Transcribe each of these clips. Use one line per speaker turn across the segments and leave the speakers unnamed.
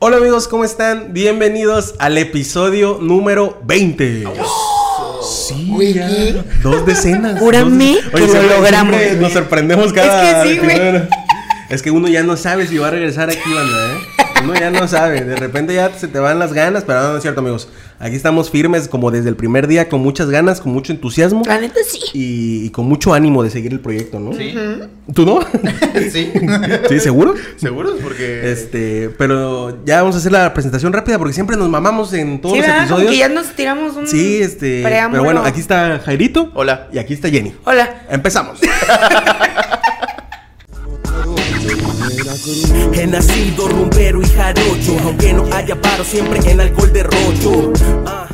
Hola amigos, ¿cómo están? Bienvenidos al episodio número 20. Sí,
Güey,
ya.
¿qué?
Dos decenas.
Júrame
dos-
que lo logramos.
Nos sorprendemos cada.
Es que sí, güey.
Es que uno ya no sabe si va a regresar aquí, banda, ¿eh? Uno ya no sabe. De repente ya se te van las ganas, pero no, no es cierto, amigos. Aquí estamos firmes como desde el primer día, con muchas ganas, con mucho entusiasmo
La neta sí.
y, y con mucho ánimo de seguir el proyecto, ¿no?
Sí.
¿Tú no?
sí.
¿Sí, seguro?
¿Seguros? Porque.
Este, pero ya vamos a hacer la presentación rápida porque siempre nos mamamos en todos
Sí,
los
¿verdad? Como
episodios.
que ya nos tiramos un
Sí, este,
preámbulo.
pero bueno, aquí está Jairito.
Hola.
Y aquí está Jenny.
Hola.
Empezamos.
He nacido rumbero y jarocho, aunque no haya paro siempre en alcohol de. Ah.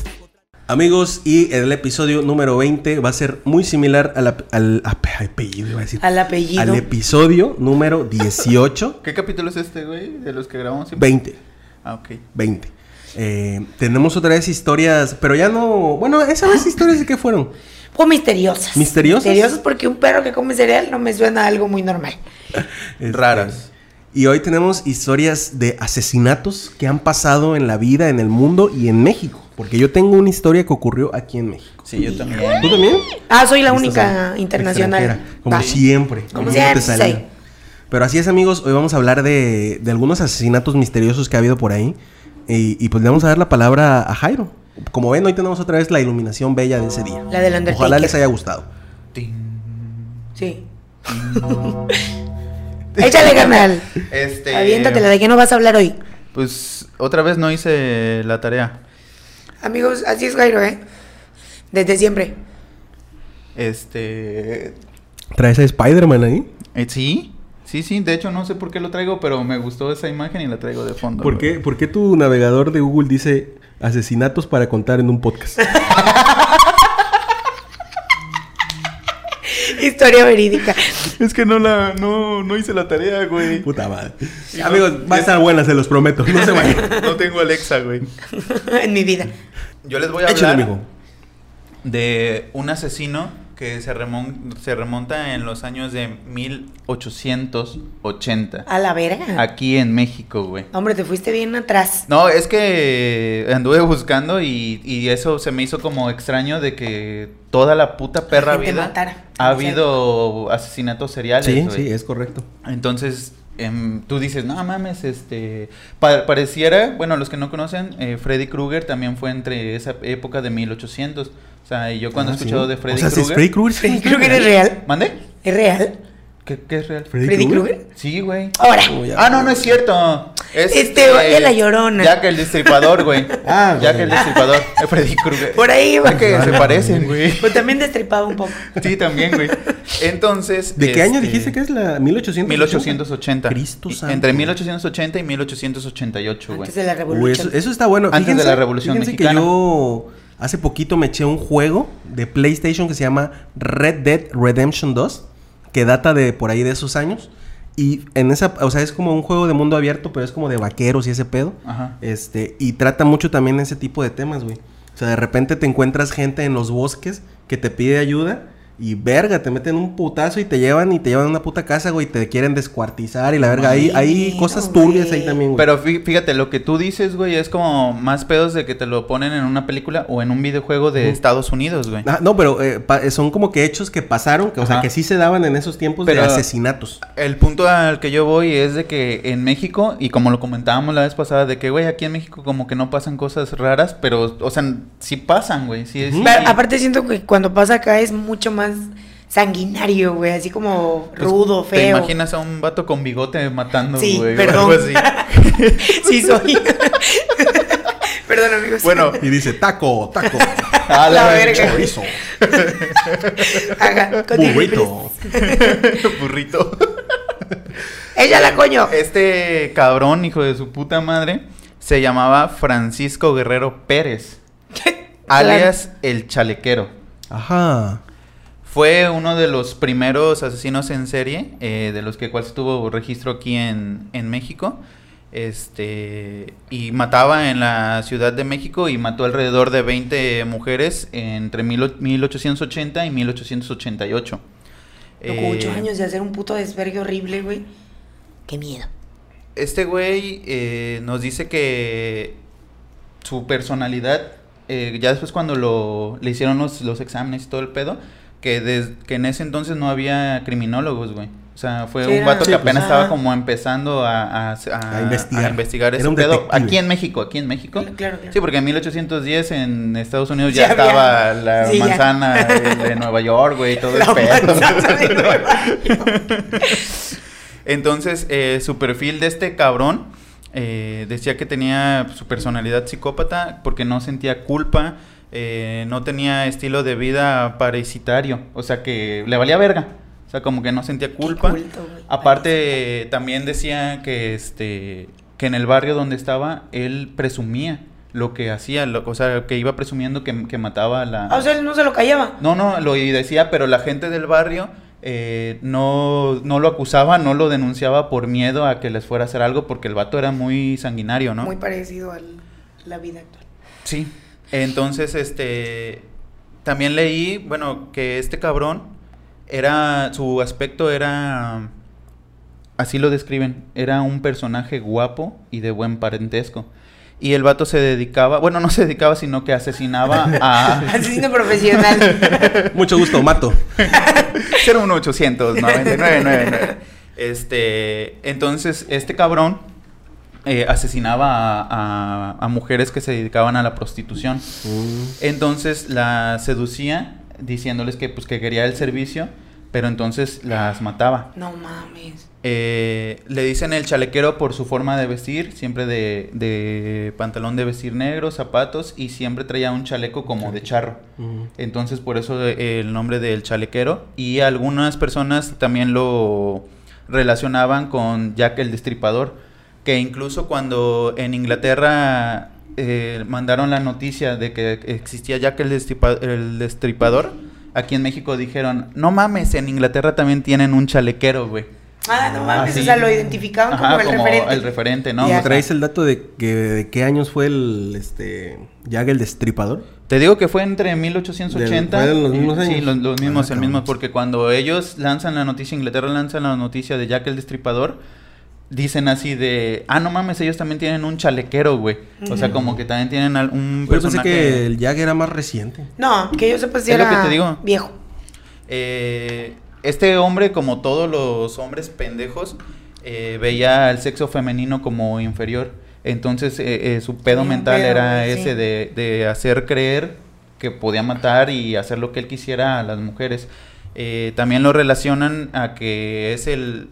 Amigos, y el episodio número 20 va a ser muy similar al, ap- al ap- apellido, iba a decir.
Al apellido.
Al episodio número 18,
¿Qué capítulo es este, güey? De los que grabamos siempre.
20.
Ah, ok.
20. Eh, tenemos otra vez historias, pero ya no. Bueno, esa vez historias de qué fueron.
O misteriosas.
¿Misteriosas?
Misteriosas porque un perro que come cereal no me suena a algo muy normal.
Este,
Raras.
Y hoy tenemos historias de asesinatos que han pasado en la vida, en el mundo y en México. Porque yo tengo una historia que ocurrió aquí en México.
Sí, yo también.
¿Tú también?
Ah, soy la única
a-
internacional.
Como
Va.
siempre.
Como siempre, sí.
Pero así es, amigos. Hoy vamos a hablar de, de algunos asesinatos misteriosos que ha habido por ahí. Y, y pues le vamos a dar la palabra a Jairo. Como ven, hoy tenemos otra vez la iluminación bella de ese día.
La del Undertaker.
Ojalá les haya gustado.
Sí. Échale, canal.
Este.
Aviéntatela, ¿de qué no vas a hablar hoy?
Pues otra vez no hice la tarea.
Amigos, así es Jairo, ¿eh? Desde siempre.
Este.
¿Traes a Spider-Man ahí?
eh, sí. Sí, sí. De hecho, no sé por qué lo traigo, pero me gustó esa imagen y la traigo de fondo.
¿Por qué, ¿Por qué tu navegador de Google dice asesinatos para contar en un podcast?
Historia verídica.
Es que no la. No, no hice la tarea, güey.
Puta madre. Amigos, va a estar buena, se los prometo. No se vayan.
No tengo Alexa, güey.
en mi vida.
Yo les voy a
Échale,
hablar
amigo.
de un asesino que se, remon- se remonta en los años de 1880.
A la verga.
Aquí en México, güey.
Hombre, te fuiste bien atrás.
No, es que anduve buscando y, y eso se me hizo como extraño de que toda la puta perra
gente
vida
matara.
ha habido asesinatos seriales.
Sí, sí, es correcto.
Entonces, em, tú dices, no mames, este. pa- pareciera, bueno, los que no conocen, eh, Freddy Krueger también fue entre esa época de 1800. O sea, y yo cuando
Ah,
he escuchado
sí.
de Freddy
o sea, si
Krueger.
Freddy Krueger.
Freddy Krueger es real.
¿Mande?
¿Es real?
¿Qué, qué es real?
¿Freddy
¿Freddy
Krueger?
Sí, güey.
Ahora.
Oh.
Ah, no, no es cierto. Es
Este, oye, la llorona.
Jack el destripador, güey.
Ah,
Jack
güey.
el destripador. Freddy Krueger.
Por ahí va.
Que se parecen, güey.
Pues también destripaba un poco.
Sí, también, güey. Entonces.
¿De qué año
este,
dijiste que es la 1880?
1880.
Cristo
Y-
santo.
Entre 1880 y 1888, güey.
Antes de la
Uy,
revolución.
eso, eso está bueno.
Antes de
Fíjense-
la Revolución
fíjense
Mexicana.
que yo hace poquito me eché un juego de PlayStation que se llama Red Dead Redemption 2, que data de por ahí de esos años. Y en esa, o sea, es como un juego de mundo abierto, pero es como de vaqueros y ese pedo.
Ajá.
Este, y trata mucho también ese tipo de temas, güey. O sea, de repente te encuentras gente en los bosques que te pide ayuda y verga, te meten un putazo y te llevan y te llevan a una puta casa, güey, y te quieren descuartizar y la verga. Hay, hay
Ay,
cosas
no,
turbias ahí también, güey.
Pero fí- fíjate, lo que tú dices, güey, es como más pedos de que te lo ponen en una película o en un videojuego de. Estados Unidos, güey.
Ah, no, pero eh, son como que hechos que pasaron, que, o sea, que sí se daban en esos tiempos de
Pero-
asesinatos.
El punto al que yo voy es de que en México, y como lo comentábamos la vez pasada, de que, güey, aquí en México como que no pasan cosas raras, pero, o sea, sí pasan, güey. Sí, sí,
Pero
sí.
aparte siento que cuando pasa acá es mucho más sanguinario, güey. Así como
Pues,
rudo,
¿Te
feo.
imaginas a un vato con bigote matando,
Sí,
güey? o
perdón.
algo así?
sí, soy. Perdón, amigos.
Bueno,
Y dice, taco, taco,
a
La
la
verga.
chorizo,
continúe,
burrito.
burrito.
Échala, coño.
Este cabrón, hijo de su puta madre, se llamaba Francisco Guerrero Pérez, alias el chalequero.
Ajá.
Fue uno de los primeros asesinos en serie, eh, de los que cual tuvo registro aquí en, en México. Este, y mataba en la Ciudad de México y mató alrededor de 20 mujeres entre mil o- 1880 y 1888.
Loco, ocho
Eh,
años de hacer un puto desvergue horrible, güey. Qué miedo.
este güey eh, nos dice que su personalidad, eh, ya después cuando lo, le hicieron los, los exámenes y todo el pedo, que, des- que en ese entonces no había criminólogos, güey. O sea, fue
Sí,
un
era-
vato
Sí,
que
pues.
apenas estaba
Ajá.
como empezando a, a- a-
A investigar.
a investigar ese pedo. Aquí en México, aquí en México.
Claro, claro.
Sí, porque en 1810 en Estados Unidos
Ya
ya, estaba
había-
la
sí,
manzana de, de Nueva York, güey, y todo
La
el pedo.
manzana de Nueva York.
Entonces, eh, su perfil de este cabrón eh, decía que tenía su personalidad psicópata porque no sentía culpa, eh, no tenía estilo de vida parasitario, o sea que le valía verga, o sea como que no sentía culpa.
culto.
Aparte, eh, también decía que este que en el barrio donde estaba él presumía lo que hacía, lo- o sea, que iba presumiendo que, que mataba a la...
Ah, o sea, él no se lo callaba.
No, no, lo decía, pero la gente del barrio eh, no, no lo acusaba, no lo denunciaba por miedo a que les fuera a hacer algo, porque el vato era muy sanguinario, ¿no?
Muy parecido a la vida actual.
Sí. Entonces, este, también leí, bueno, que este cabrón era, su aspecto era, así lo describen, era un personaje guapo y de buen parentesco. Y el vato se dedicaba, bueno, no se dedicaba, sino que asesinaba a...
Asesino profesional.
Mucho gusto, mato.
01800 9999. Este, entonces, este cabrón eh, asesinaba a, a- a mujeres que se dedicaban a la prostitución.
Mm.
Entonces la seducía diciéndoles que pues que quería el servicio, pero entonces las mataba.
no mames.
Eh, le dicen el chalequero por su forma de vestir, siempre de, de pantalón de vestir negro, zapatos y siempre traía un chaleco como de charro.
Mm.
Entonces por eso eh, el nombre del chalequero y algunas personas también lo relacionaban con Jack el Destripador, que incluso cuando en Inglaterra eh, mandaron la noticia de que existía Jack el, Destripa- el Destripador, aquí en México dijeron, no mames, en Inglaterra también tienen un chalequero, güey.
Ah, no mames.
Así.
O sea, lo identificaban
Ajá,
como el referente.
el referente, ¿no?
Ya.
¿Traes el dato de que de qué años fue el este Jack el Destripador?
Te digo que fue entre 1880.
Del- ¿fue en los mismos
Sí,
años?
los, los mismos,
Ah,
el mismo, porque cuando ellos lanzan la noticia, Inglaterra lanza la noticia de Jack el Destripador, dicen así de, ah, no mames, ellos también tienen un chalequero, güey. O sea, como que también tienen al- un
Yo pensé
personaje...
que el Jack era más reciente.
No, que yo sepa si
Es lo
era
que te digo.
viejo.
Eh, este hombre, como todos los hombres pendejos, eh, veía al sexo femenino como inferior. Entonces, eh, eh, su pedo mental
pedo,
era
sí.
ese de, de hacer creer que podía matar y hacer lo que él quisiera a las mujeres. Eh, también lo relacionan a que es el,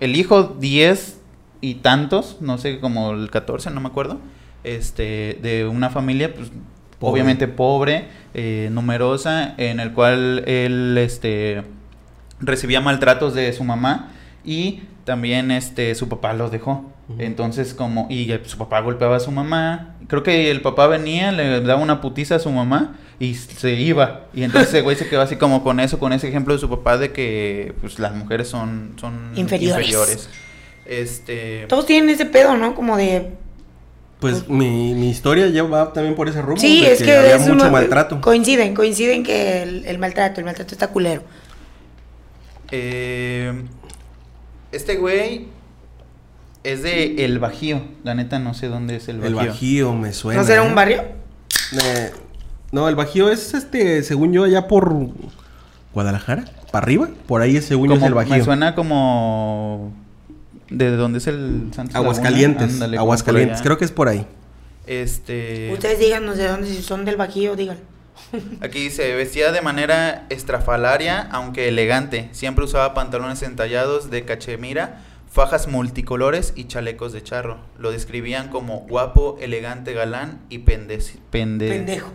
el hijo 10 y tantos, no sé, como el 14, no me acuerdo, este, de una familia, pues,
Pobre.
obviamente pobre, eh, numerosa, en el cual él, este, recibía maltratos de su mamá y también, este, su papá los dejó. Entonces, como, y eh, su papá golpeaba a su mamá. Creo que el papá venía, le daba una putiza a su mamá y se iba. Y entonces ese güey se quedó así como con eso, con ese ejemplo de su papá de que pues las mujeres son, son
Inferiores.
Este.
Todos tienen ese pedo, ¿no? Como de.
Pues mi, mi historia ya va también por ese rumbo.
Sí,
de
es que,
había
es
mucho maltrato.
Coinciden, coinciden que el, el maltrato, el maltrato está culero.
eh, este güey es de El Bajío. La neta no sé dónde es el
El
Bajío.
Bajío me suena.
¿No será
¿eh?
un barrio?
Eh, no, el Bajío es este, según yo, allá por Guadalajara, para arriba. Por ahí es según yo es el Bajío.
me suena como de dónde es el Santos
Aguascalientes.
Ándale,
Aguascalientes, creo que es por ahí.
Este.
Ustedes díganos de dónde, si son del Bajío, digan.
Aquí dice, vestía de manera estrafalaria, aunque elegante. Siempre usaba pantalones entallados de cachemira, fajas multicolores y chalecos de charro. Lo describían como guapo, elegante, galán y pendeci- pende-
Pendejo.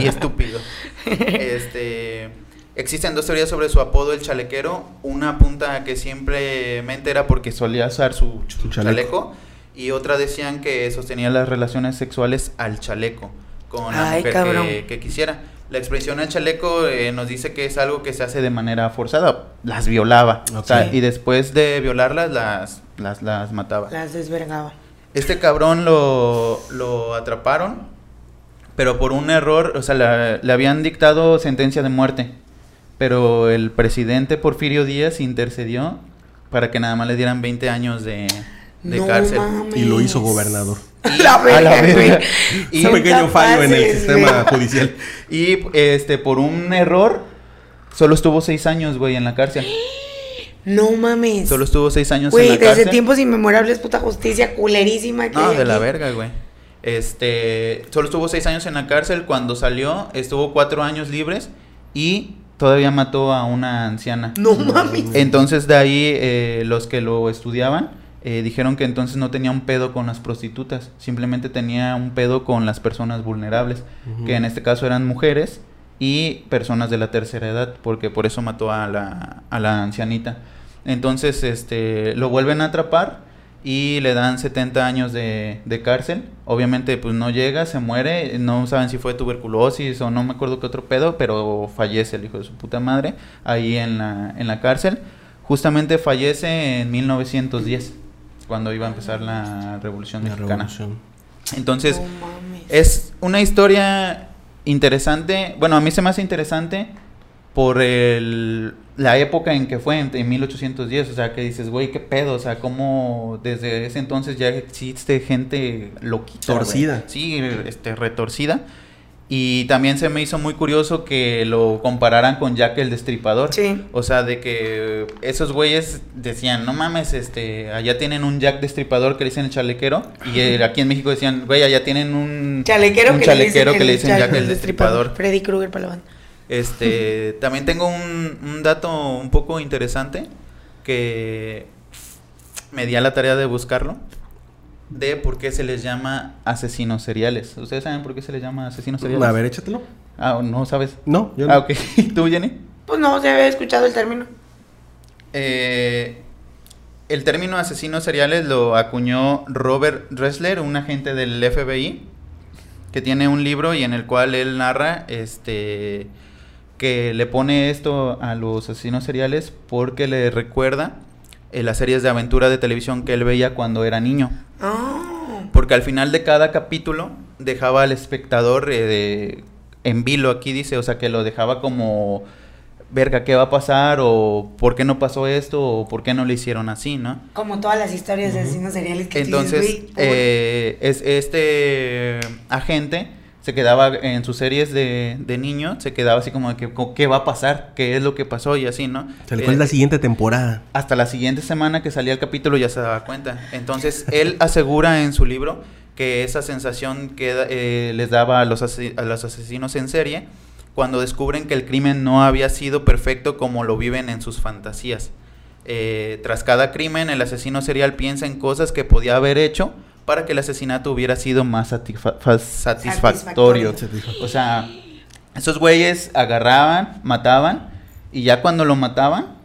y estúpido. Este, existen dos teorías sobre su apodo, el chalequero. Una apunta que simplemente era porque solía usar su,
chaleco.
chaleco. Y otra decían que sostenía las relaciones sexuales al chaleco con la
Ay,
mujer que quisiera. La expresión al chaleco eh, nos dice que es algo que se hace de manera forzada. Las violaba. O sea, y después de violarlas, las, las, las mataba.
Las desvergaba.
Este cabrón lo, lo atraparon, pero por un error, o sea, la- le habían dictado sentencia de muerte. Pero el presidente Porfirio Díaz intercedió para que nada más le dieran 20 años de, de
No
cárcel.
mames.
Y lo hizo gobernador.
Y-
La
la
verga, güey.
Y-
Un pequeño fallo en el sistema
güey.
judicial.
Y este, por un error, solo estuvo seis años, güey, en la cárcel.
No mames.
Solo estuvo seis años en
Güey,
la
desde
cárcel.
tiempos inmemorables, puta justicia culerísima que
No, de la verga, güey. Este, solo estuvo seis años en la cárcel. Cuando salió, estuvo cuatro años libres y todavía mató a una anciana.
No mames.
Entonces de ahí eh, los que lo estudiaban eh, dijeron que entonces no tenía un pedo con las prostitutas, simplemente tenía un pedo con las personas vulnerables, que en este caso eran mujeres y personas de la tercera edad, porque por eso mató a la, a la ancianita. Entonces este, lo vuelven a atrapar y le dan 70 años de, de cárcel. Obviamente pues no llega, se muere, no saben si fue tuberculosis o no me acuerdo qué otro pedo, pero fallece el hijo de su puta madre ahí en la, en la cárcel. Justamente fallece en 1910, cuando iba a empezar la Revolución
La
Mexicana.
revolución.
Entonces, es una historia interesante. Bueno, a mí se me hace interesante por el, la época en que fue, en, en 1810. O sea, que dices, güey, qué pedo. O sea, cómo desde ese entonces ya existe gente loquita.
Torcida.
Sí, este, retorcida. Y también se me hizo muy curioso que lo compararan con Jack el Destripador.
Sí.
O sea, de que esos güeyes decían, no mames, este, allá tienen un Jack Destripador que le dicen el chalequero. Y eh, aquí en México decían, güey, allá tienen un
Chalequero,
un
que,
chalequero
le
que le
dicen
Jack el Destripador.
Freddy Krueger para la banda.
Este, también tengo un, un dato un poco interesante que me di a la tarea de buscarlo. De por qué se les llama asesinos seriales. ¿Ustedes saben por qué se les llama asesinos seriales?
A ver, échatelo.
Ah, ¿no sabes?
No, yo no.
Ah, ok. ¿Tú, Jenny?
Pues no, se había escuchado el término.
Eh, el término asesinos seriales lo acuñó Robert Ressler, un agente del FBI, que tiene un libro y en el cual él narra este que le pone esto a los asesinos seriales porque le recuerda eh, las series de aventura de televisión que él veía cuando era niño.
Ah.
Porque al final de cada capítulo dejaba al espectador eh, de- en vilo, aquí dice, o sea, que lo dejaba como, verga, ¿qué va a pasar? O ¿por qué no pasó esto? O ¿por qué no lo hicieron así, no?
Como todas las historias de asesinos seriales que
Entonces,
dices,
eh, es, este agente se quedaba en sus series de, de niño, se quedaba así como de que, ¿qué va a pasar? ¿Qué es lo que pasó? Y así, ¿no?
Se le
Eh,
la siguiente temporada.
hasta la siguiente semana que salía el capítulo ya se daba cuenta. Entonces, él asegura en su libro que esa sensación que eh, les daba a los, a los asesinos en serie cuando descubren que el crimen no había sido perfecto como lo viven en sus fantasías. Eh, tras cada crimen, el asesino serial piensa en cosas que podía haber hecho para que el asesinato hubiera sido más satisfa- fa- satisfactorio.
Satisfactorio.
O sea, esos güeyes agarraban, mataban, y ya cuando lo mataban,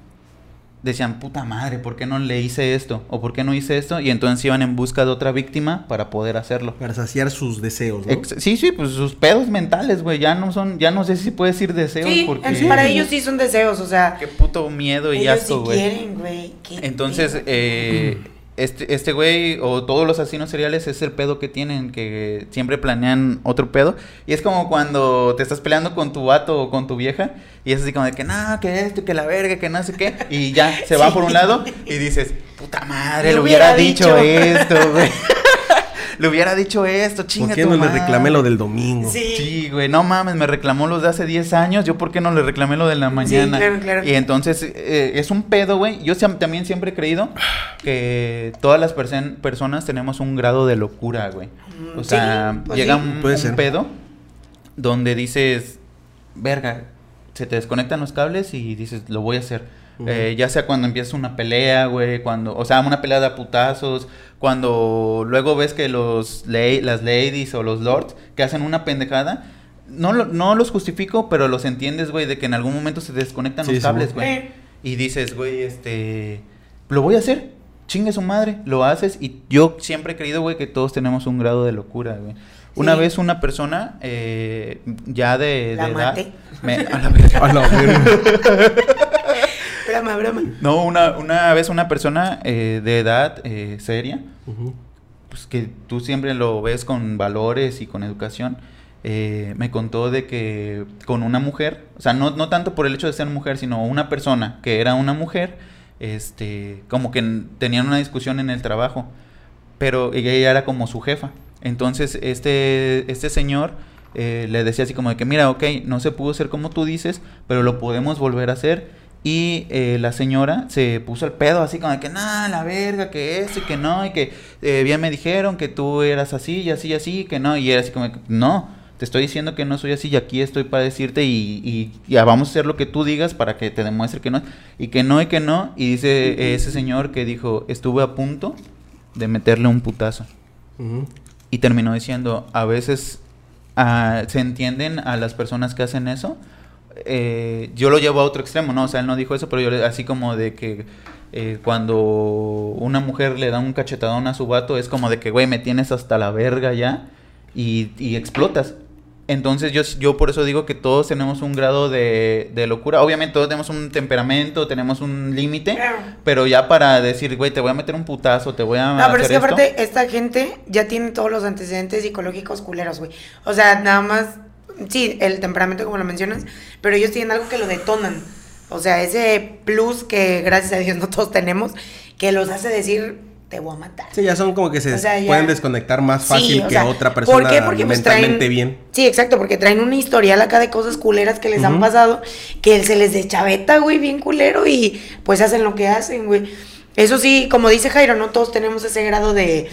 decían, puta madre, ¿por qué no le hice esto? ¿O por qué no hice esto? Y entonces iban en busca de otra víctima para poder hacerlo.
Para saciar sus deseos, ¿no?
Ex- sí, sí, pues sus pedos mentales, güey, ya no son, ya no sé si puedes decir deseos
Sí,
porque...
en- para ellos sí son deseos, o sea,
Qué puto miedo y
ellos
asco,
sí
güey.
quieren, güey.
Entonces, eh, este, este güey o todos los asesinos seriales es el pedo que tienen, que siempre planean otro pedo. Y es como cuando te estás peleando con tu vato o con tu vieja y es así como de que, no, que esto, que la verga, que no sé qué. Y ya se va
Sí.
por un lado y dices, puta madre,
Le
hubiera dicho,
dicho".
esto, güey. le hubiera dicho esto, chinga
¿Por qué
tu
no le reclamé lo del domingo?
Sí.
Sí, güey, no mames, me reclamó los de hace 10 años, yo por qué no le reclamé lo de la mañana.
claro, claro.
Y entonces eh, es un pedo, güey. Yo también siempre he creído que todas las personas tenemos un grado de locura, güey.
Mm,
O sea,
sí, pues
llega
sí.
un,
Puede
un
ser.
pedo donde dices, verga, se te desconectan los cables y dices, lo voy a hacer. Eh, ya sea cuando empieza una pelea, güey, cuando, o sea, una pelea de a putazos, cuando luego ves que los la- las ladies o los lords que hacen una pendejada, no, lo- no los justifico, pero los entiendes, güey, de que en algún momento se desconectan
Sí,
los cables, güey.
Eh.
Y dices, güey, este, lo voy a hacer, chingue su madre, lo haces. Y yo siempre he creído, güey, que todos tenemos un grado de locura, güey. Una
Sí.
vez una persona, eh, ya de,
La
de edad, me- a la verga.
A la verga.
Broma, broma.
No, una, una vez una persona eh, de edad eh, seria, pues que tú siempre lo ves con valores y con educación, eh, me contó de que con una mujer, o sea, no, no tanto por el hecho de ser mujer, sino una persona que era una mujer, este, como que tenían una discusión en el trabajo pero ella era como su jefa. Entonces, este, este señor eh, le decía así como de que, mira, ok, no se pudo hacer como tú dices, pero lo podemos volver a hacer. Y eh, la señora se puso el pedo así como de que, nada, la verga, que esto y que no, y que eh, bien me dijeron que tú eras así y así y así, que no, y era así como que, no, te estoy diciendo que no soy así y aquí estoy para decirte y, y ya vamos a hacer lo que tú digas para que te demuestre que no, y que no y que no, y dice ese señor que dijo, estuve a punto de meterle un putazo. Y terminó diciendo, a veces ah, se entienden a las personas que hacen eso. Eh, yo lo llevo a otro extremo, ¿no? O sea, él no dijo eso, pero yo le- así como de que eh, cuando una mujer le da un cachetadón a su vato, es como de que, güey, me tienes hasta la verga ya y, y explotas. Entonces yo, yo por eso digo que todos tenemos un grado de, de locura. Obviamente todos tenemos un temperamento, tenemos un límite, pero ya para decir, güey, te voy a meter un putazo, te voy a...
No, pero es
hacer
que
esto.
aparte, esta gente ya tiene todos los antecedentes psicológicos culeros, güey. O sea, nada más, sí, el temperamento como lo mencionas, pero ellos tienen algo que lo detonan. O sea, ese plus que gracias a Dios no todos tenemos, que los hace decir, te voy a matar.
Sí, ya son como que se
O sea, ya-
pueden desconectar más fácil
Sí,
que
sea,
otra persona
¿por qué? Porque, pues,
mentalmente
traen-
bien.
Sí, exacto, porque traen un historial acá de cosas culeras que les han pasado, que se les deschaveta, güey, bien culero y pues hacen lo que hacen, güey. Eso sí, como dice Jairo, no todos tenemos ese grado de...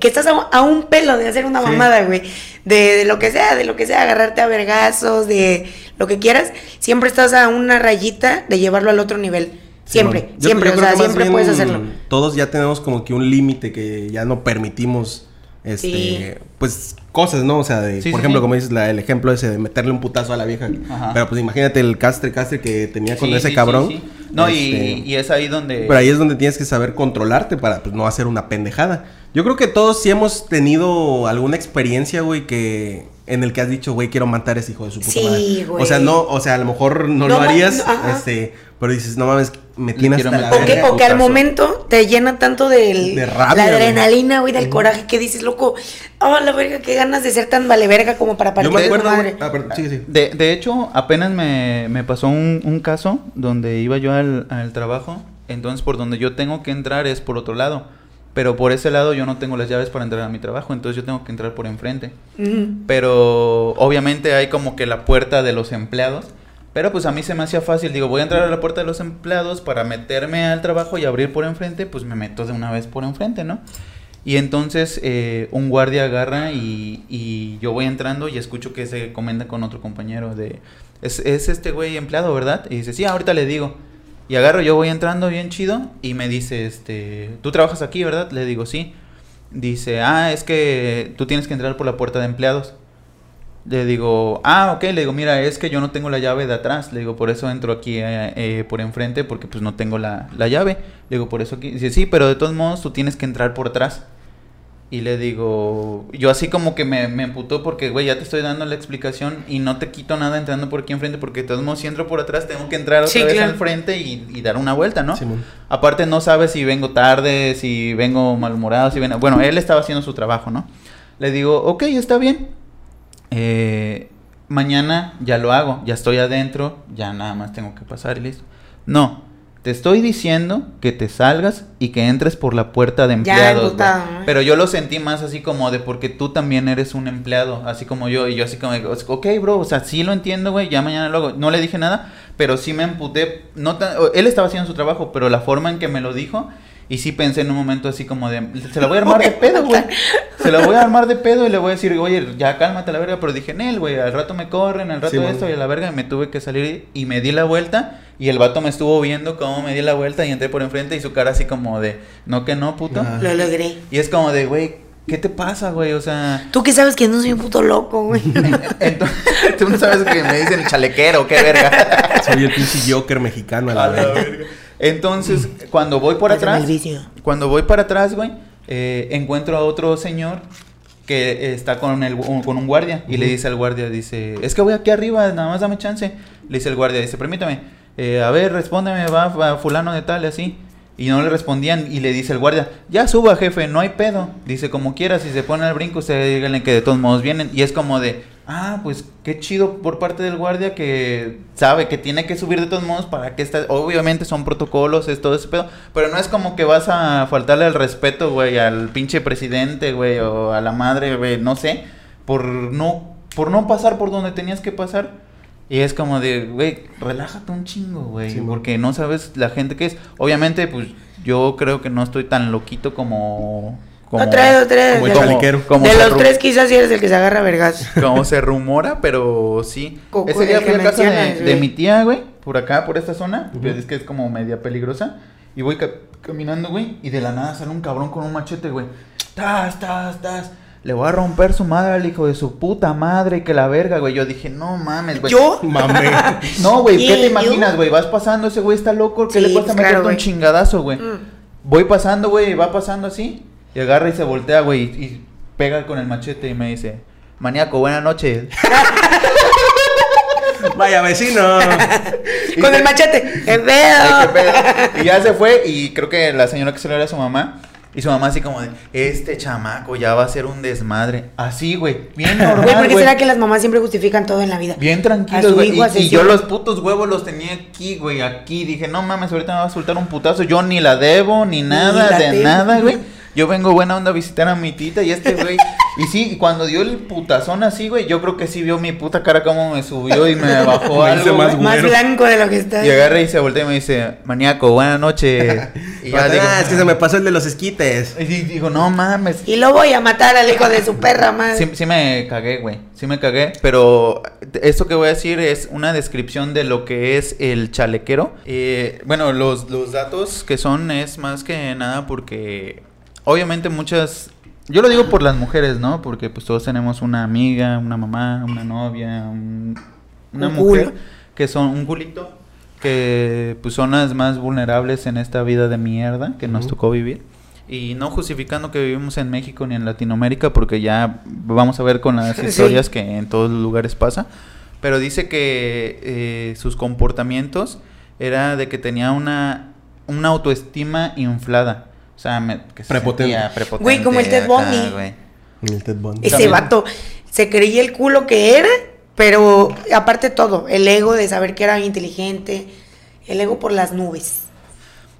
Que estás a, a un pelo de hacer una mamada, güey. De, de lo que sea, de lo que sea, agarrarte a vergazos, de lo que quieras. Siempre estás a una rayita de llevarlo al otro nivel. Siempre.
Yo-
siempre,
yo
o sea, siempre
bien
puedes hacerlo.
Todos ya tenemos como que un límite que ya no permitimos, este,
Sí.
pues cosas, ¿no? O sea, de,
Sí,
por
sí,
ejemplo,
sí.
como dices, la- el ejemplo ese de meterle un putazo a la vieja.
Ajá.
Pero pues imagínate el castre, castre que tenía con
Sí,
ese
sí,
cabrón.
No, y-
Este,
y, es ahí donde...
Pero ahí es donde tienes que saber controlarte para pues, no hacer una pendejada. Yo creo que todos sí hemos tenido alguna experiencia, güey, que en el que has dicho, güey, quiero matar a ese hijo de su puta
Sí,
madre.
güey.
O sea, no, o sea, a lo mejor no,
No
lo harías,
no,
este, pero dices, no mames, me tiene hasta la
O que,
verga".
o que al momento te llena tanto del,
De rabia,
la adrenalina, güey, del coraje que dices, loco, oh, la verga, qué ganas de ser tan vale verga como para
Yo
partir
me acuerdo,
madre.
Ah, perdón, sí, sí.
De, de hecho, apenas me, me pasó un, un caso donde iba yo al, al trabajo, entonces por donde yo tengo que entrar es por otro lado, pero por ese lado yo no tengo las llaves para entrar a mi trabajo, entonces yo tengo que entrar por enfrente. Pero obviamente hay como que la puerta de los empleados. Pero pues a mí se me hacía fácil, digo, voy a entrar a la puerta de los empleados para meterme al trabajo y abrir por enfrente, pues me meto de una vez por enfrente, ¿no? Y entonces eh, un guardia agarra y, yo voy entrando y escucho que se comenta con otro compañero de, es, es este güey empleado, ¿verdad? Y dice, sí, ahorita le digo. Y agarro, yo voy entrando bien chido y me dice, este, tú trabajas aquí, ¿verdad? Le digo, sí. Dice, ah, es que tú tienes que entrar por la puerta de empleados. Le digo, ah, ok, le digo, mira, es que yo no tengo la llave de atrás. Le digo, por eso entro aquí eh, eh, por enfrente, porque pues no tengo la, la llave. Le digo, por eso aquí. Dice, sí, pero de todos modos tú tienes que entrar por atrás. Y le digo, yo así como que me, me emputó porque, güey, ya te estoy dando la explicación y no te quito nada entrando por aquí enfrente porque de todos modos si entro por atrás tengo que entrar otra
Sí,
vez
claro.
al frente y, y dar una vuelta, ¿no?
Simón.
Aparte no sabes si vengo tarde, si vengo malhumorado, si vengo... Bueno, él estaba haciendo su trabajo, ¿no? Le digo, ok, está bien. Eh, mañana ya lo hago, ya estoy adentro, ya nada más tengo que pasar y listo. No, te estoy diciendo que te salgas y que entres por la puerta de empleados. Pero yo lo sentí más así como de porque tú también eres un empleado, así como yo, y yo así como, de, ok, bro, o sea, sí lo entiendo, güey, ya mañana lo hago. No le dije nada, pero sí me emputé. No tan- él estaba haciendo su trabajo, pero la forma en que me lo dijo, y sí pensé en un momento así como de, se la voy a armar de pedo, güey. Se la voy a armar de pedo y le voy a decir, oye, ya cálmate a la verga, pero dije, Nel, güey, al rato me corren, al rato
Sí, man.
esto y a la verga, y me tuve que salir y me di la vuelta. Y el vato me estuvo viendo cómo me di la vuelta y entré por enfrente y su cara así como de, no que no, puto.
Ajá.
Lo logré.
Y es como de, güey, ¿qué te pasa, güey? O sea,
Tú que sabes que no soy un puto loco, güey.
entonces, tú no sabes que me dicen chalequero, qué verga.
Soy el pinche Joker mexicano a la
A la
verga.
Entonces, cuando voy por atrás, cuando voy para atrás, güey, eh, encuentro a otro señor que está con, el, con un guardia y le dice al guardia, dice, es que voy aquí arriba, nada más dame chance. Le dice el guardia, dice, permítame, eh, a ver, respóndeme, va, va fulano de tal y así. Y no le respondían y le dice el guardia, ya suba jefe, no hay pedo. Dice, como quiera, si se pone al brinco, usted díganle que de todos modos vienen. Y es como de, ah, pues qué chido por parte del guardia que sabe que tiene que subir de todos modos para que está, obviamente son protocolos, es todo ese pedo, pero no es como que vas a faltarle el respeto, güey, al pinche presidente, güey, o a la madre, güey, no sé, por no, por no pasar por donde tenías que pasar. Y es como de, güey, relájate un chingo, güey,
Sí,
porque no sabes la gente que es. Obviamente, pues yo creo que no estoy tan loquito como... como
Otra vez, otra vez.
Como
De-
como
los tres quizás sí eres el que se agarra vergas.
como se rumora, pero sí.
Coco,
Ese día fui
que
a casa de, mi tía, güey, por acá, por esta zona. que Es que es como media peligrosa. Y voy ca- caminando, güey, y de la nada sale un cabrón con un machete, güey. Tas, tas, tas. Le voy a romper su madre al hijo de su puta madre, que la verga, güey. Yo dije, no mames, güey.
¿Yo?
Mame.
No, güey, ¿qué
¿Quién,
te imaginas, güey? Vas pasando, ese güey está loco, ¿qué
Sí,
le cuesta
pues,
meterte
claro,
un
güey.
chingadazo, güey?
Mm.
Voy pasando, güey, va pasando así. Y agarra y se voltea, güey, y, y pega con el machete y me dice, maníaco, buenas noches.
Vaya vecino.
Con el machete. ¡Qué pedo!
Y ya se fue y creo que la señora que se lo era su mamá. Y su mamá así como de, este chamaco ya va a ser un desmadre. Así, güey. Bien normal,
Güey, ¿por qué
güey.
será que las mamás siempre justifican todo en la vida?
Bien
A
tranquilos, güey. Y, yo los putos huevos los tenía aquí, güey. Aquí. Dije, no mames, ahorita me va a soltar un putazo. Yo ni la debo, ni nada, de
debo.
nada, güey. Yo vengo buena onda a visitar a mi tita y este güey. Y sí, y cuando dio el putazón así, güey, yo creo que sí vio mi puta cara como me subió y me bajó
Me
algo.
más.
Más blanco de lo que está.
Y agarra y se voltea y me dice, maníaco, buenas noches. Y digo,
ah, es que se me pasó el de los esquites.
y digo, no mames.
Y lo voy a matar al hijo de su perra madre.
Sí, sí me cagué, güey. Sí me cagué. Pero esto que voy a decir es una descripción de lo que es el chalequero. Eh, bueno, los, los datos que son es más que nada porque obviamente muchas... Yo lo digo por las mujeres, ¿no? Porque pues todos tenemos una amiga, una mamá, una novia, un- una
Un
mujer
culo.
que son un culito que pues son las más vulnerables en esta vida de mierda que nos tocó vivir. Y no justificando que vivimos en México ni en Latinoamérica, porque ya vamos a ver con las
Sí.
historias que en todos los lugares pasa. Pero dice que eh, sus comportamientos era de que tenía una, una autoestima inflada. O sea, me- que se
Prepotente.
sentía prepotente.
Güey, como el Ted Bundy.
güey.
El Ted Bundy.
Ese
También.
vato se creía el culo que era, pero aparte todo, el ego de saber que era inteligente, el ego por las nubes.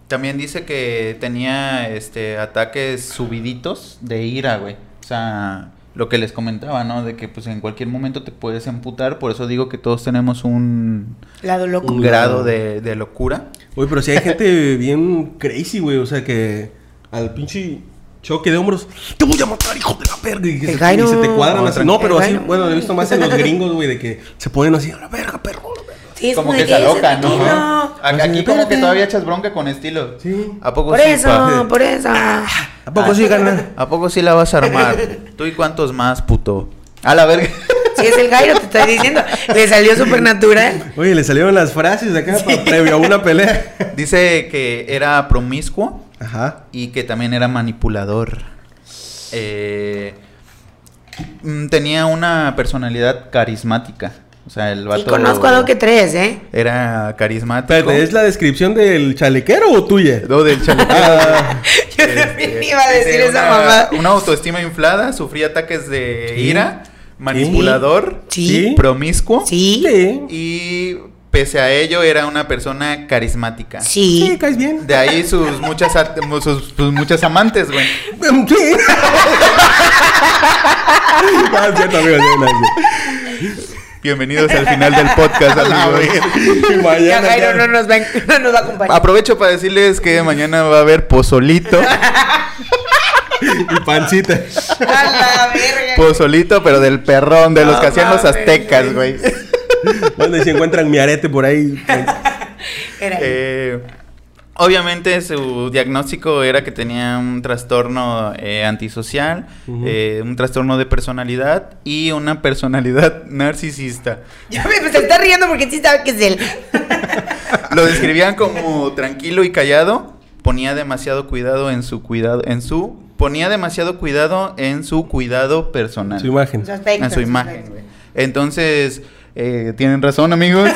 También dice que tenía este ataques subiditos de ira, güey. O sea, lo que les comentaba, ¿no? De que pues en cualquier momento te puedes emputar, por eso digo que todos tenemos un,
Lado loco.
un grado de, de locura.
Oye, pero si hay gente bien crazy, güey. O sea, que al pinche choque de hombros, te voy a matar, hijo de la verga. Y, se, y se te cuadran así. No, pero así, bueno, lo he visto más en los gringos, güey, de que se ponen así, a la verga, perro. a la verga".
Sí,
como
de
que se aloca, ¿no? Aquí aquí como que todavía echas bronca con estilo.
Sí.
¿A poco
Por
sí,
eso,
pa?
por eso.
¿A poco sí, carnal?
¿A poco sí la vas a armar? ¿Tú y cuántos más, puto? A la verga.
Si es el Jairo, te estoy diciendo. Le salió súper natural.
Oye, le salieron las frases acá pa- previo a una pelea.
Dice que era promiscuo
Ajá.
y que también era manipulador. Eh, mm, tenía una personalidad carismática. O sea, el vato
Y conozco a dos que tres, ¿eh?
era carismático.
Espérate, ¿es la descripción del chalequero o tuya?
No, del chalequero.
Ah,
Yo
Este,
también iba a decir esa
una,
mamá.
Una autoestima inflada, sufría ataques de
Sí.
ira, manipulador,
Sí.
promiscuo.
Sí.
Y pese a ello era una persona carismática.
Sí,
Sí.
caes bien.
De ahí sus muchas sus, sus muchas amantes, güey.
Sí. No.
Bienvenidos al final del podcast, amigos.
Ya
Mañana
Jairo
ya-
no nos va, no nos va a acompañar.
Aprovecho para decirles que mañana va a haber pozolito.
Y pancita.
A la verga.
pozolito, pero del perrón, de los
No
que hacían los aztecas, güey.
Donde se encuentran mi arete por ahí.
Era-
Eh, obviamente su diagnóstico era que tenía un trastorno eh, antisocial, eh, un trastorno de personalidad y una personalidad narcisista.
Ya me se está riendo porque sí sabe que es él.
Lo describían como tranquilo y callado, ponía demasiado cuidado en su cuidado, en su ponía demasiado cuidado en su cuidado personal.
Su imagen.
Su aspecto,
en su
su
imagen,
aspecto.
Entonces, eh, tienen razón, amigos.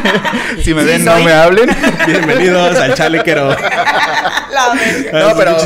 si me
Sí,
ven,
soy.
no me hablen.
Bienvenidos al chalequero.
La verga.
No, pero-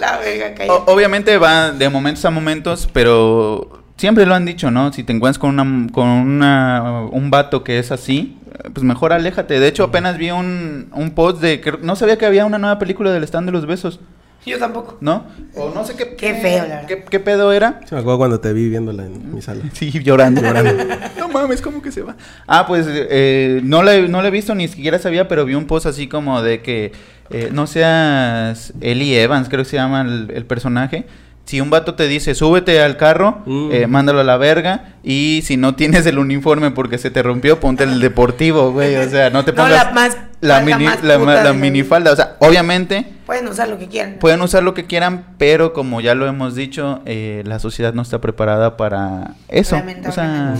La verga,
O-
cállate.
obviamente va de momentos a momentos, pero siempre lo han dicho, ¿no? Si te encuentras con una con una un vato que es así, pues mejor aléjate. De hecho, apenas vi un, un post de que no sabía que había una nueva película del stand de los besos,
Yo tampoco.
¿no? O no sé qué
Qué feo, la verdad.
¿Qué, qué pedo era?
Sí, me acuerdo cuando te vi viéndola en mi sala.
Sí, llorando, llorando. no mames, ¿cómo que se va? Ah, pues eh, no, la, he- no la he visto, ni siquiera sabía, pero vi un post así como de que eh, no seas Ellie Evans, creo que se llama el, el personaje. Si un vato te dice, súbete al carro,
Mm.
eh, mándalo a la verga. Y si no tienes el uniforme porque se te rompió, ponte el deportivo, güey. O sea, no te
No,
pongas
la más-
la, mini, la, la minifalda. O sea, obviamente
Pueden usar lo que quieran.
Pueden usar lo que quieran, pero como ya lo hemos dicho, eh, la sociedad no está preparada para eso. O sea,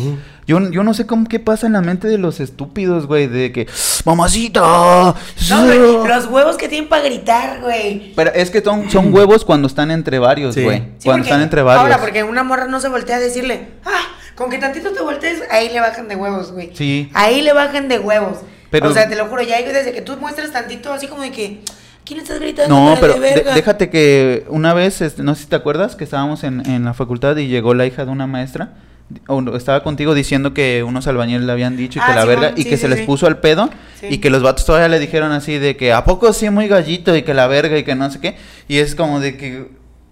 yo, yo no sé cómo qué pasa en la mente de los estúpidos, güey, de que, mamacita.
No, güey, los huevos que tienen para gritar, güey.
Pero es que son, son huevos cuando están entre varios,
Sí.
güey.
Sí,
cuando están entre varios.
Ahora, porque una morra no se voltea a decirle, ah, con que tantito te voltees, ahí le bajan de huevos, güey.
Sí.
Ahí le bajan de huevos.
Pero-
o sea, te lo juro, ya desde que tú muestras tantito así como de que, ¿quién estás gritando?
No, pero
de
de-
verga?
déjate que una vez, este, no sé si te acuerdas, que estábamos en, en la facultad y llegó la hija de una maestra. O estaba contigo diciendo que unos albañiles le habían dicho y que
Ah,
la verga y que
sí,
se les puso al pedo y que los vatos todavía le dijeron así de que a poco sí muy gallito y que la verga y que no sé qué y es como de que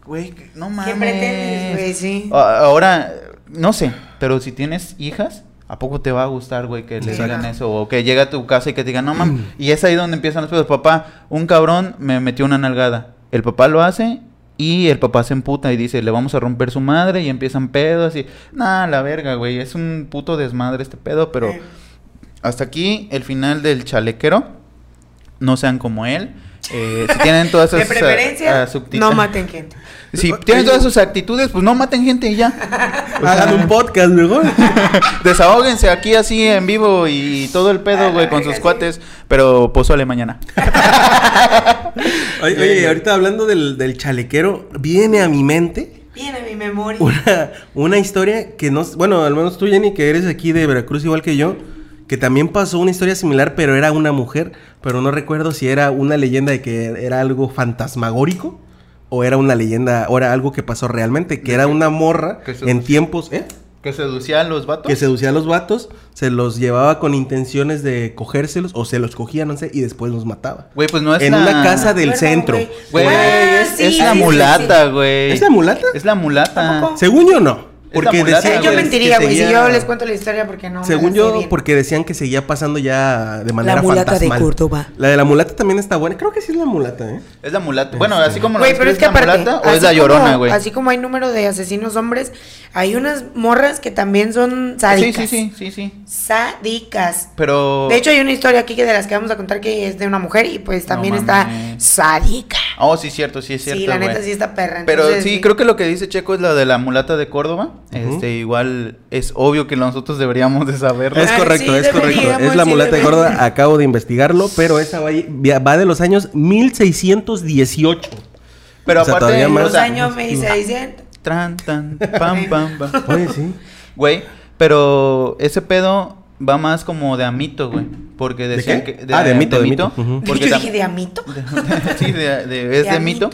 güey no mames
¿Qué pretendes, güey? Sí.
Ahora no sé pero si tienes hijas ¿A poco te va a gustar, güey, que le digan eso? O que llegue a tu casa y que te digan, no mames. Y es ahí donde empiezan los pedos. Papá, un cabrón me metió una nalgada. El papá lo hace y el papá se emputa y dice, le vamos a romper su madre. Y empiezan pedos y, nah, la verga, güey. Es un puto desmadre este pedo, pero hasta aquí el final del chalequero. No sean como él. Eh, si tienen todas
De
esas ah,
preferencia,
ah,
no maten gente.
Si tienen todas sus actitudes, pues no maten gente y ya.
Hagan un podcast mejor.
Desahóguense aquí así en vivo y todo el pedo, güey, con sus
Sí.
cuates, pero pozole mañana.
Oye, oye, ahorita hablando del, del chalequero, viene a mi mente
Viene mi memoria.
una, una historia que no... Bueno, al menos tú, Jenny, que eres aquí de Veracruz igual que yo, que también pasó una historia similar, pero era una mujer, pero no recuerdo si era una leyenda de que era algo fantasmagórico o era una leyenda, o era algo que pasó realmente, que
¿De
era una morra
¿Qué se-
en tiempos... ¿eh?
Que seducían los vatos.
que seducía a los vatos, se los llevaba con intenciones de cogérselos, o se los cogía, no sé, y después los mataba.
Güey, pues no es
en
la...
una casa del centro.
güey.
Güey,
Ah,
es,
sí,
es la
sí,
mulata,
sí.
güey.
¿Es la mulata?
Es la mulata.
Según yo no. Porque
la mulata,
decían
yo mentiría, güey, si yo les cuento la historia porque no. me
Según
la sé
yo,
bien.
porque decían que seguía pasando ya de manera
mulata de
fantasmal.
Córdoba.
La de la mulata también está buena. Creo que sí es la mulata, ¿eh?
Es la mulata. Bueno, así como la
pero es que
describes, la
aparte,
mulata o es
así
la llorona,
como-
güey.
Así como hay número de asesinos hombres, hay unas morras que también son sádicas.
sí, sí, sí, sí.
Sádicas.
Pero...
De hecho, hay una historia aquí que de las que vamos a contar que es de una mujer y pues también
No
está sádica.
Oh, sí, cierto, sí es cierto,
sí, la neta sí está perra.
Pero sí, creo que lo que dice Checo es la de la mulata de Córdoba. Este, igual es obvio que nosotros deberíamos de saberlo.
Es
Ay,
correcto,
sí,
es correcto. Es la
sí,
mulata de
deberíamos.
Córdoba. Acabo de investigarlo, pero esa va, va de los años 1618.
Pero
O sea,
aparte,
todavía más-
Los años 1600.
Tran, tan, pam, pam, pam.
Oye, sí.
Güey, pero ese pedo va más como de amito, güey. Porque decían
qué?
que.
Ah, de mito, de mito.
Porque
Yo dije de amito.
sí, de, de- es
De
de, mito.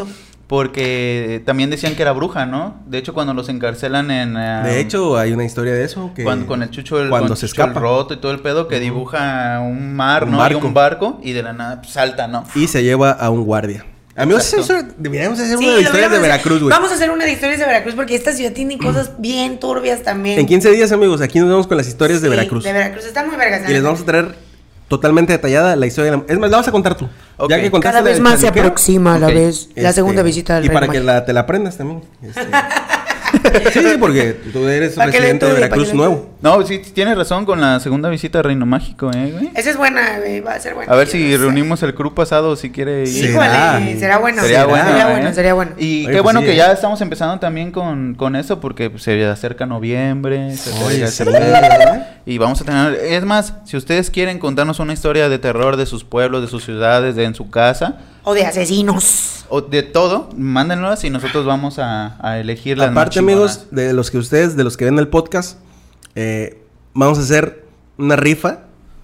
Porque también decían que era bruja, ¿no? De hecho, cuando los encarcelan en.
De hecho, hay una historia de eso. Que
cuando, con el chucho el,
cuando
con
se
Chucho el
escapa.
roto y todo el pedo que dibuja un mar,
Un
¿no?
barco.
Y un barco y de la nada pues, salta, ¿no?
Y se lleva a un guardia. Amigos, deberíamos hacer
Sí,
una de historias de. Veracruz, güey.
Vamos a hacer una de historias de Veracruz porque esta ciudad tiene cosas bien turbias también.
En 15 días, amigos, aquí nos vemos con las historias de Veracruz.
De Veracruz. Está muy vergas.
Y les vamos a traer totalmente detallada la historia de la... Es más, la vas a contar tú.
Ok.
Ya que contaste
Cada vez más se aproxima a la
Ok.
vez la
este,
segunda visita del
Y
Rey
para que la, te la aprendas también. este. sí, sí, porque tú eres residente de Veracruz nuevo.
No, sí, tienes razón con la segunda visita a Reino Mágico, ¿eh, güey?
Esa es buena, güey. Va a ser buena.
A ver si
no sé.
reunimos el crew pasado si quiere ir.
Híjole,
Será.
será bueno.
Sería
Será.
bueno,
Sería
¿eh?
bueno, sería bueno.
Y
Oye,
qué
pues
bueno
sí,
que
¿eh?
ya estamos empezando también con, con eso porque se acerca noviembre. Se acerca
Oye,
Y vamos a tener... Es más, si ustedes quieren contarnos una historia de terror de sus pueblos, de sus ciudades, de en su casa,
O de asesinos.
o de todo, mándenlas y nosotros vamos a, a elegir las
Aparte, amigos, de los que ustedes, de los que ven el podcast, eh, vamos a hacer una rifa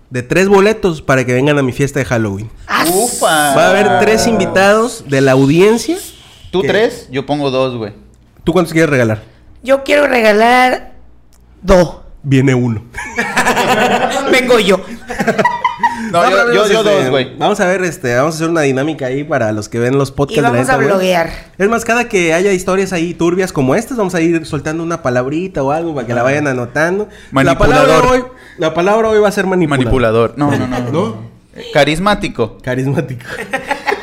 de tres boletos para que vengan a mi fiesta de Halloween.
¡Ufa!
Va a haber tres invitados de la audiencia.
Tú
que-
tres, yo pongo dos, güey.
¿Tú cuántos quieres regalar?
Yo quiero regalar dos.
Viene uno.
Vengo yo.
No, yo,
pero
yo, yo
este,
dos, güey.
Vamos a ver, este, vamos a hacer una dinámica ahí para los que ven los podcasts.
Y
de la
vamos
neta,
a bloguear.
Es más, cada que haya historias ahí turbias como estas, vamos a ir soltando una palabrita o algo para que la vayan anotando. La palabra
Manipulador.
hoy, la palabra hoy va a ser manipulador.
Manipulador. No, no, no.
¿No?
no. Carismático.
Carismático.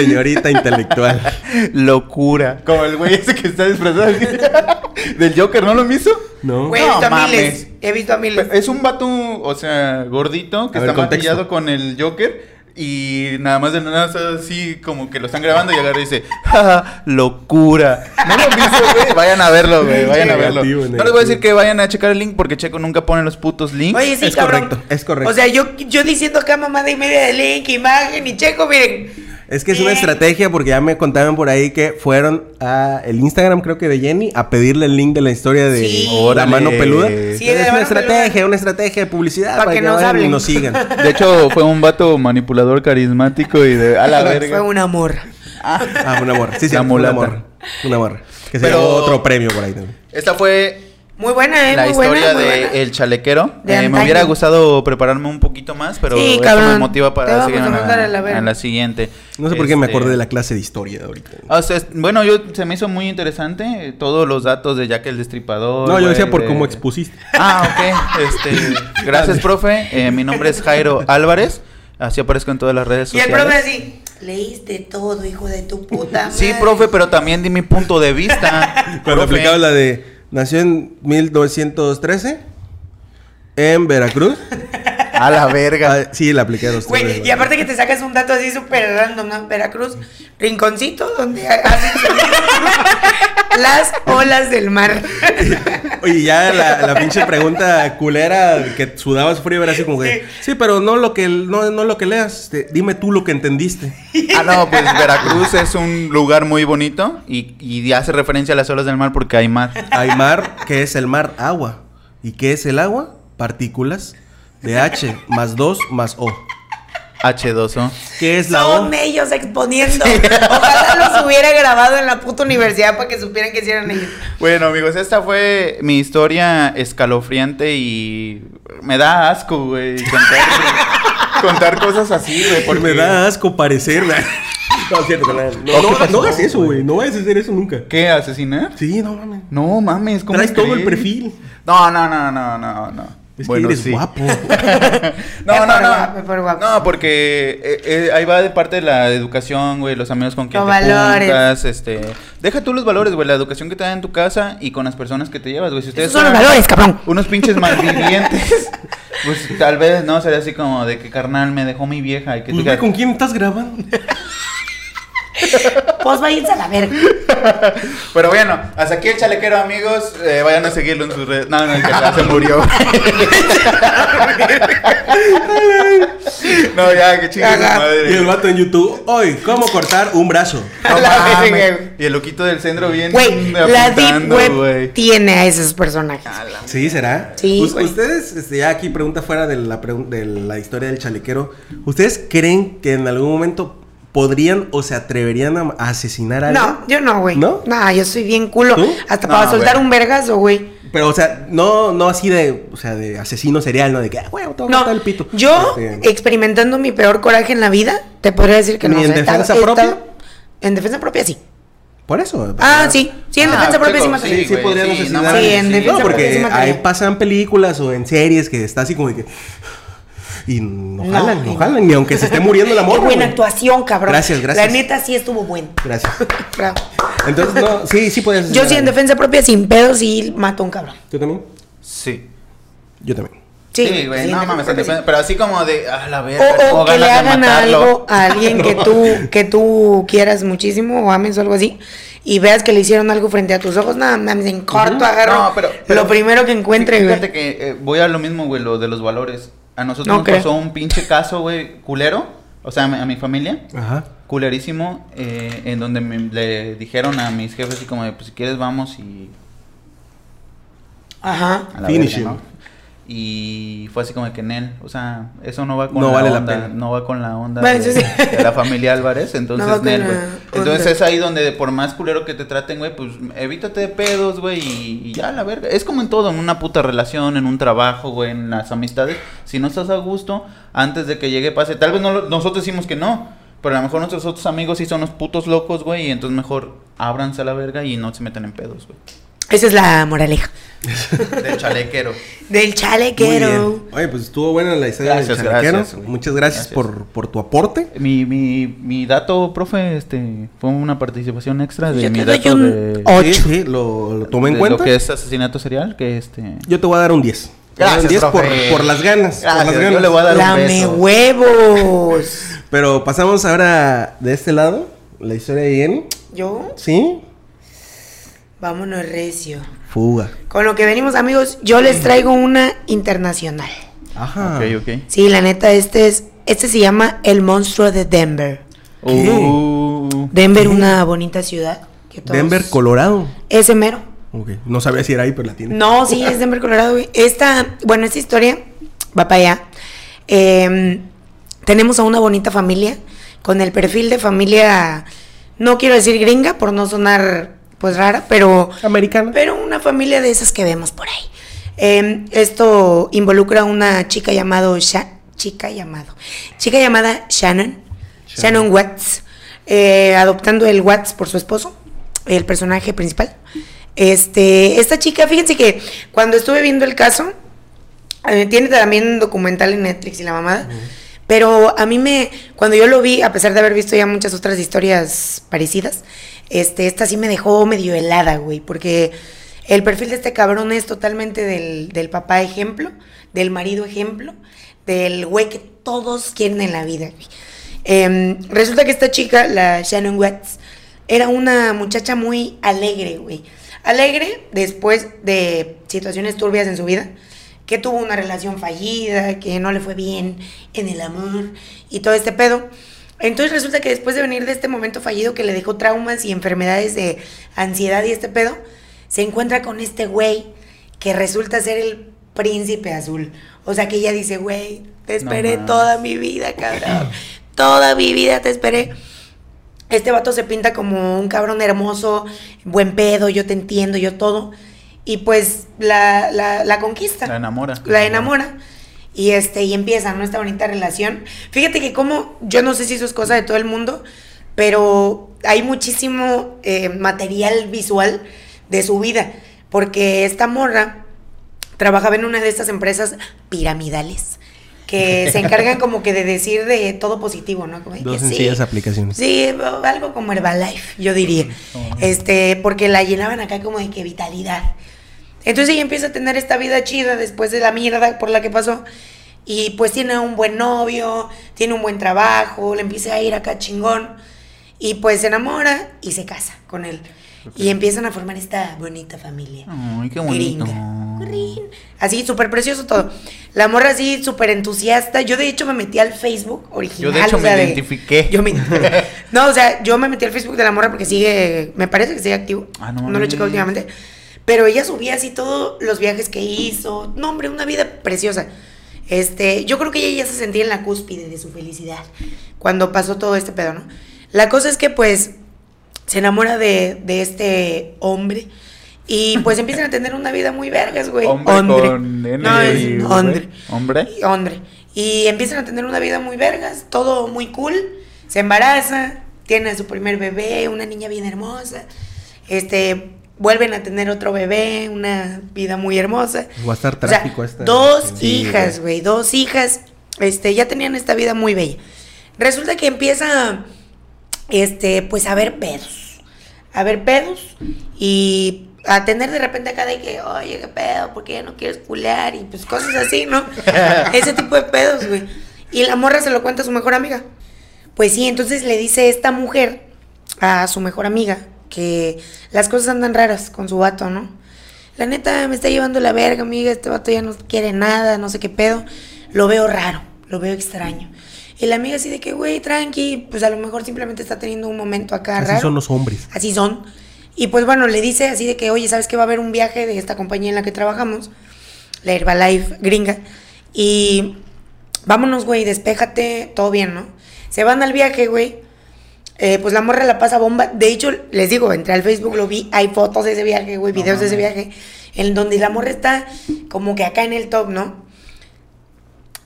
Señorita intelectual.
Locura. Como el güey ese que está disfrazado del Joker, ¿no lo hizo?
¿No?
Güey, he
No
visto a
mames.
miles. He visto a miles.
Es un vato, o sea, gordito, que
A ver,
está maquillado con el Joker. Y nada más de nada así como que lo están grabando y agarra y dice, ¡Ja, locura. No lo visto, güey. Vayan a verlo, güey. Vayan a verlo.
Negativo,
No les voy a decir que vayan a checar el link porque Checo nunca pone los putos links.
Oye, sí,
es
cabrón.
correcto, es correcto.
O sea, yo, yo diciendo acá mamada y media de link, imagen y checo, miren.
Es que es una estrategia porque ya me contaban por ahí que fueron a el Instagram, creo que de Jenny, a pedirle el link de la historia de
Sí.
la mano peluda.
Sí,
es una estrategia,
peluda.
una estrategia de publicidad
Pa' que nos
vayan y
hablen.
nos sigan.
De hecho, fue un vato manipulador carismático y de a la
Fue
verga.
un amor.
Ah, una morra. Sí, sí,
mulata.
morra. Una morra. Que se
Pero-
llevó otro premio por ahí también.
Esta fue
Muy buena, eh.
la
muy
historia
buena,
de
buena.
El Chalequero.
De
Eh, me hubiera gustado prepararme un poquito más, pero
Sí,
eso
cabrón.
me motiva para seguir
a mandar a la
la, la siguiente.
No sé por qué me
Este,
acordé de la clase de historia de ahorita.
o sea, es- bueno, yo se me hizo muy interesante eh, todos los datos de Jack el Destripador.
No, yo decía por
de-
cómo expusiste.
Ah, ok. Este, gracias, profe. Eh, mi nombre es Jairo Álvarez. Así aparezco en todas las redes
Y el
sociales.
profe así, leíste todo, hijo de tu puta
Sí,
madre".
profe, pero también di mi punto de vista.
Cuando aplicaba la de nació en 1913 en Veracruz.
A la verga.
Ah, sí, la apliqué a los tres.
Güey, y aparte que te sacas un dato así súper random, ¿no? Veracruz, rinconcito donde hacen las olas del mar.
Oye, ya la, la pinche pregunta culera que sudabas frío era así como que, sí, pero no lo que no, no lo que leas, este, dime tú lo que entendiste.
Ah, no, pues Veracruz es un lugar muy bonito y, y hace referencia a las olas del mar porque hay mar.
Hay mar, ¿qué es el mar? Agua. ¿Y qué es el agua? Partículas de H más 2 más O.
H2O.
¿Qué es la O?
Son ellos exponiendo. Ojalá los hubiera grabado en la puta universidad para que supieran que hicieran ellos.
Bueno, amigos, esta fue mi historia escalofriante y me da asco, güey, contar, contar cosas así, güey,
Porque me da asco parecer. güey. No, cierto, no, no, no hagas eso, güey. No vayas a hacer eso nunca.
¿Qué? ¿Asesinar?
Sí, no mames.
No mames, ¿cómo
Traes todo el perfil.
No, no, no, no, no, no.
Es
Bueno,
que eres
sí.
guapo.
No, no, no. No, porque eh, eh, ahí va de parte de la educación, güey, los amigos con quien
Los
te
valores.
juntas, este... Deja tú los valores, güey, la educación que te dan en tu casa y con las personas que te llevas, güey. Si ustedes
Esos son los valores, cabrón.
Unos pinches malvivientes, pues tal vez, ¿no? Sería así como de que, carnal, me dejó mi vieja y que tú
Pues,
digas,
güey, ¿Con quién estás grabando?
Pues váyanse a la verga.
Pero bueno, hasta aquí el chalequero, amigos. Eh, vayan a seguirlo en sus redes. No, no, que ya se murió. no, ya, que chingue su madre.
Y el vato en YouTube. Hoy, ¿cómo cortar un brazo?
No mames. Y el loquito del centro bien
Güey, la Deep Web tiene a esos personajes.
Sí, ¿será?
Sí.
Ustedes, este, ya aquí pregunta fuera de la, pregun- de la historia del chalequero. ¿Ustedes creen que en algún momento podrían o se atreverían a asesinar a alguien?
No, yo no, güey.
¿No?
No, yo soy bien culo.
¿Tú?
Hasta
No,
para soltar
güey.
un vergazo, güey.
Pero, o sea, no, no así de, o sea, de asesino serial, ¿no? De que, ah, güey, a
No,
el pito.
yo
Este,
experimentando mi peor coraje en la vida, te podría decir que
¿Ni
no.
en
o sea, he
defensa propia?
En defensa propia, sí.
por eso.
Ah, sí. Sí, en
Ah,
defensa propia sí me
Sí, sí,
güey,
podrían
sí,
asesinar
no
Sí, en defensa
No,
propia sí
porque
atreví.
ahí pasan películas o en series que está así como de que... Y no
No,
jalan, no, jalan, ni aunque se esté muriendo la
Qué
morra.
buena
güey.
actuación, cabrón.
Gracias, gracias.
La neta sí estuvo buena.
Gracias.
Bravo.
Entonces, no, sí, sí podías
Yo sí
a
en defensa propia sin pedo sí mato a un cabrón.
¿Tú también?
Sí.
Yo también.
Sí,
Sí, güey,
sí,
no mames,
sí.
pero así como de, ah, la verga,
O, o que le hagan algo a alguien que tú, que tú quieras muchísimo o ames o algo así y veas que le hicieron algo frente a tus ojos, nada, mames, en corto agarro
No, pero- pero-
lo primero que encuentre, güey.
Fíjate que eh, voy a lo mismo, güey, lo de los valores. A nosotros
No
nos pasó un pinche caso, güey, culero. O sea, a mi, a mi familia.
Ajá.
Culerísimo. eh, en donde me- le dijeron a mis jefes así como de, pues si quieres vamos y...
Ajá.
Finish
verga. Y fue así como que en él, o sea, eso no va con
No
la
vale la
onda,
pena.
no va con la onda
Bueno,
de,
eso sí.
de la familia Álvarez, entonces
No
Nel,
la
güey. Entonces es ahí donde por más culero que te traten, güey, pues evítate de pedos, güey, y, y ya la verga. Es como en todo, en una puta relación, en un trabajo, güey, en las amistades. Si no estás a gusto, antes de que llegue pase, tal vez no lo- nosotros decimos que no, pero a lo mejor nuestros otros amigos sí son los putos locos, güey, y entonces mejor ábranse a la verga y no se metan en pedos, güey.
Esa es la moraleja.
De chalequero.
Del
Muy
chalequero.
bien. Oye, pues estuvo buena la historia
Gracias,
del chalequero.
gracias.
Muchas gracias,
Gracias.
Por, por tu aporte.
Mi, mi, mi dato, profe, este, fue una participación extra de
Yo
mi
te doy
dato
un
de,
ocho.
Sí, sí, lo, lo tomé en
de
cuenta.
lo que es asesinato serial, que este...
Yo te voy a dar un 10. Te voy a dar un
Gracias,
10 por,
profe.
por las ganas. por
Gracias, yo
ganas.
le voy a dar un
Lame
beso.
huevos.
Pero pasamos ahora de este lado, la historia de Jenny.
¿Yo?
¿Sí?
Vámonos recio.
Fuga.
Con lo que venimos, amigos, yo les traigo una internacional.
Ajá.
Ok, ok.
Sí, la neta, este es. Este se llama El monstruo de Denver.
¿Qué?
Uh,
Denver, una bonita ciudad. que todos-
Denver, Colorado.
Ese mero.
Ok. No sabía si era ahí, pero la tiene.
No, sí, es Denver, Colorado, güey. Esta, bueno, esta historia va para allá. Eh, tenemos a una bonita familia con el perfil de familia, no quiero decir gringa por no sonar pues rara, pero,
Americana.
pero una familia de esas que vemos por ahí. Eh, esto involucra a una chica llamado Sha- chica llamado chica llamada Shannon Shannon, Watts eh, adoptando el Watts por su esposo el personaje principal este esta chica fíjense que cuando estuve viendo el caso eh, tiene también un documental en Netflix y la mamada pero a mí me cuando yo lo vi a pesar de haber visto ya muchas otras historias parecidas este esta sí me dejó medio helada güey porque el perfil de este cabrón es totalmente del, del papá ejemplo, del marido ejemplo, del güey que todos quieren en la vida. güey. Em, resulta que esta chica, la Shannon Watts, era una muchacha muy alegre, güey. Alegre después de situaciones turbias en su vida, que tuvo una relación fallida, que no le fue bien en el amor y todo este pedo. Entonces resulta que después de venir de este momento fallido que le dejó traumas y enfermedades de ansiedad y este pedo, se encuentra con este güey que resulta ser el príncipe azul. O sea que ella dice, güey, te esperé toda mi vida, cabrón. toda mi vida te esperé. Este vato se pinta como un cabrón hermoso, buen pedo, yo te entiendo, yo todo. Y pues la, la, la conquista.
La enamora.
La enamora. Y este, y empieza, ¿no? Esta bonita relación. Fíjate que como, yo no sé si eso es cosa de todo el mundo, pero hay muchísimo eh, material visual de su vida. Porque esta morra trabajaba en una de estas empresas piramidales que se encargan como que de decir de todo positivo, ¿no? Como
Dos
que sí.
sencillas aplicaciones.
Sí, algo como Herbalife, yo diría. Este, porque la llenaban acá como de que vitalidad. Entonces ella empieza a tener esta vida chida después de la mierda por la que pasó. Y pues tiene un buen novio, tiene un buen trabajo, le empieza a ir acá chingón. Y pues se enamora y se casa con él. Y empiezan a formar esta bonita familia.
Ay, qué bonito.
Gringa. Así, súper precioso todo. La morra así, súper entusiasta. Yo de hecho me metí al Facebook original.
Yo de hecho
o sea,
me identifiqué.
Yo me. No, o sea, yo me metí al Facebook de la morra porque sigue, me parece que sigue activo.
Ah, no
no lo he checado últimamente. Pero ella subía así todos los viajes que hizo. No, hombre, una vida preciosa. Este, yo creo que ella ya se sentía en la cúspide de su felicidad cuando pasó todo este pedo, ¿no? La cosa es que pues se enamora de, de este hombre y pues empiezan a tener una vida muy vergas, güey.
Hombre con N
No, es hombre.
¿Hombre?
Hombre. Y empiezan a tener una vida muy vergas, todo muy cool. Se embaraza, tiene a su primer bebé, una niña bien hermosa. Este, vuelven a tener otro bebé, una vida muy hermosa.
Va a estar
O sea,
trágico esta.
Dos
Sí,
hijas, güey, dos hijas. Este, ya tenían esta vida muy bella. Resulta que empieza, este, pues a ver pedos. A ver pedos y a tener de repente acá de que, oye, qué pedo, ¿por qué ya no quieres culear? Y pues cosas así, ¿no? Ese tipo de pedos, güey. Y la morra se lo cuenta a su mejor amiga. Pues sí, entonces le dice esta mujer a su mejor amiga que las cosas andan raras con su vato, ¿no? La neta me está llevando la verga, amiga, este vato ya no quiere nada, no sé qué pedo. Lo veo raro, lo veo extraño. Y la amiga así de que, güey, tranqui, pues a lo mejor simplemente está teniendo un momento acá
Así
raro.
son los hombres.
Así son. Y pues bueno, le dice así de que, oye, ¿sabes que va a haber un viaje de esta compañía en la que trabajamos? la Herbalife gringa. Y vámonos, güey, despéjate, todo bien, ¿no? Se van al viaje, güey. Eh, pues la morra la pasa bomba. De hecho, les digo, entré al Facebook, lo vi, hay fotos de ese viaje, güey, videos de ese viaje, en donde la morra está como que acá en el top, ¿no?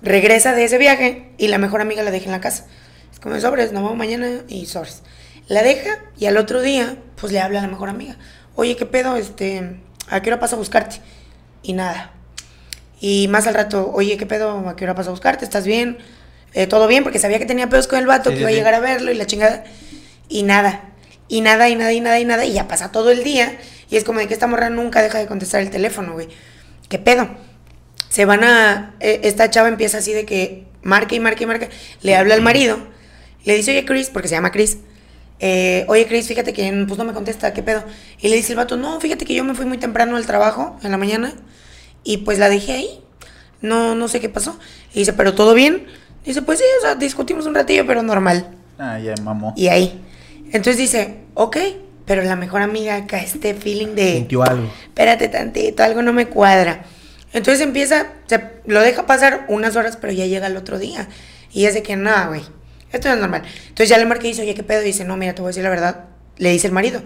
Regresa de ese viaje y la mejor amiga la deja en la casa. Es como sobres, nos vamos mañana y sobres. La deja y al otro día, pues le habla a la mejor amiga. Oye, ¿qué pedo? Este, ¿a qué hora pasa a buscarte? Y nada. Y más al rato, oye, ¿qué pedo? ¿A qué hora pasa a buscarte? ¿Estás bien? Eh, ¿Todo bien? Porque sabía que tenía pedos con el vato,
Sí,
que
sí,
iba a llegar a verlo y la chingada. Y nada. Y nada, y nada, y nada, y nada. Y ya pasa todo el día. Y es como de que esta morra nunca deja de contestar el teléfono, güey. ¿Qué pedo? Se van a. eh, esta chava empieza así de que marca y marca y marca. Le habla al marido. Le dice, oye, Chris, porque se llama Chris. eh, oye, Chris, fíjate que pues no me contesta, ¿qué pedo? Y le dice el vato, no, fíjate que yo me fui muy temprano al trabajo en la mañana y pues la dejé ahí. No, no sé qué pasó. Y dice, ¿pero todo bien? Dice, pues sí, o sea, discutimos un ratillo, pero normal.
Ah, ya mamó.
Y ahí. Entonces dice, ok, pero la mejor amiga acá, este feeling de
Sintió algo.
espérate tantito, algo no me cuadra. Entonces empieza, se, lo deja pasar unas horas, pero ya llega el otro día. Y es de que, nada, güey, esto no es normal. Entonces ya le marqué y dice, oye, ¿qué pedo? Y dice, no, mira, te voy a decir la verdad. Le dice el marido,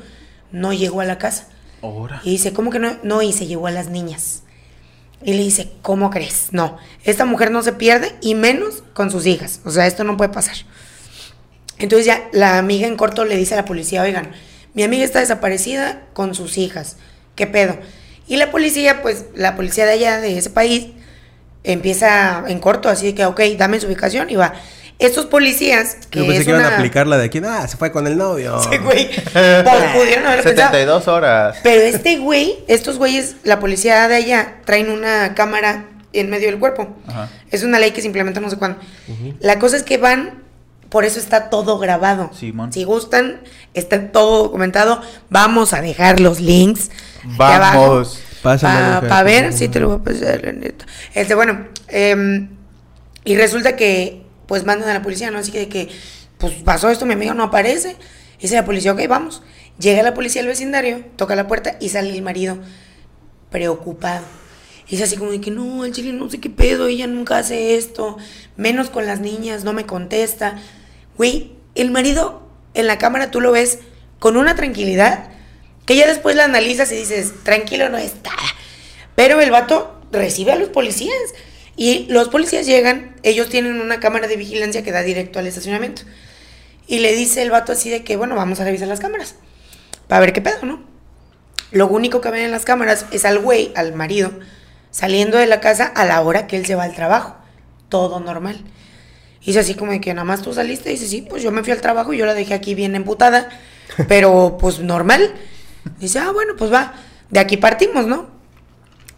no llegó a la casa.
Ahora.
Y dice, ¿cómo que no? No, y se llevó a las niñas. Y le dice, ¿cómo crees? No, esta mujer no se pierde y menos con sus hijas. O sea, esto no puede pasar. Entonces ya la amiga en corto le dice a la policía, oigan, mi amiga está desaparecida con sus hijas. ¿Qué pedo? Y la policía, pues la policía de allá, de ese país, empieza en corto, así que, ok, dame su ubicación y va. Estos policías, que
Yo pensé
es
que iban
una-
a aplicar la de aquí. Ah, se fue con el novio.
Sí, güey. Pues, pudieron haberlo pensado.
72 horas.
Pero este güey, estos güeyes, la policía de allá, traen una cámara en medio del cuerpo.
Ajá.
Es una ley que se implementa no sé cuándo. La cosa es que van, por eso está todo grabado.
Simón.
Si gustan, está todo documentado. Vamos a dejar los links.
Vamos.
Pásame,
Para
mujer.
ver, sí te lo voy a pasar, la neta. Este, bueno, em, y resulta que, pues mandan a la policía, ¿no? Así que que, pues pasó esto, mi amiga no aparece. Dice la policía, ok, vamos. Llega la policía al vecindario, toca la puerta y sale el marido preocupado. Y es así como de que no, el chile no sé qué pedo, ella nunca hace esto, menos con las niñas, no me contesta. Güey, el marido en la cámara tú lo ves con una tranquilidad que ya después la analizas y dices, tranquilo no está. Pero el vato recibe a los policías y los policías llegan, ellos tienen una cámara de vigilancia que da directo al estacionamiento. Y le dice el vato así de que, bueno, vamos a revisar las cámaras para ver qué pedo, ¿no? Lo único que ven en las cámaras es al güey, al marido, saliendo de la casa a la hora que él se va al trabajo. Todo normal. Y es así como de que nada más tú saliste y dice, sí, pues yo me fui al trabajo y yo la dejé aquí bien emputada, pero pues normal. Dice, ah, bueno, pues va, de aquí partimos, ¿no?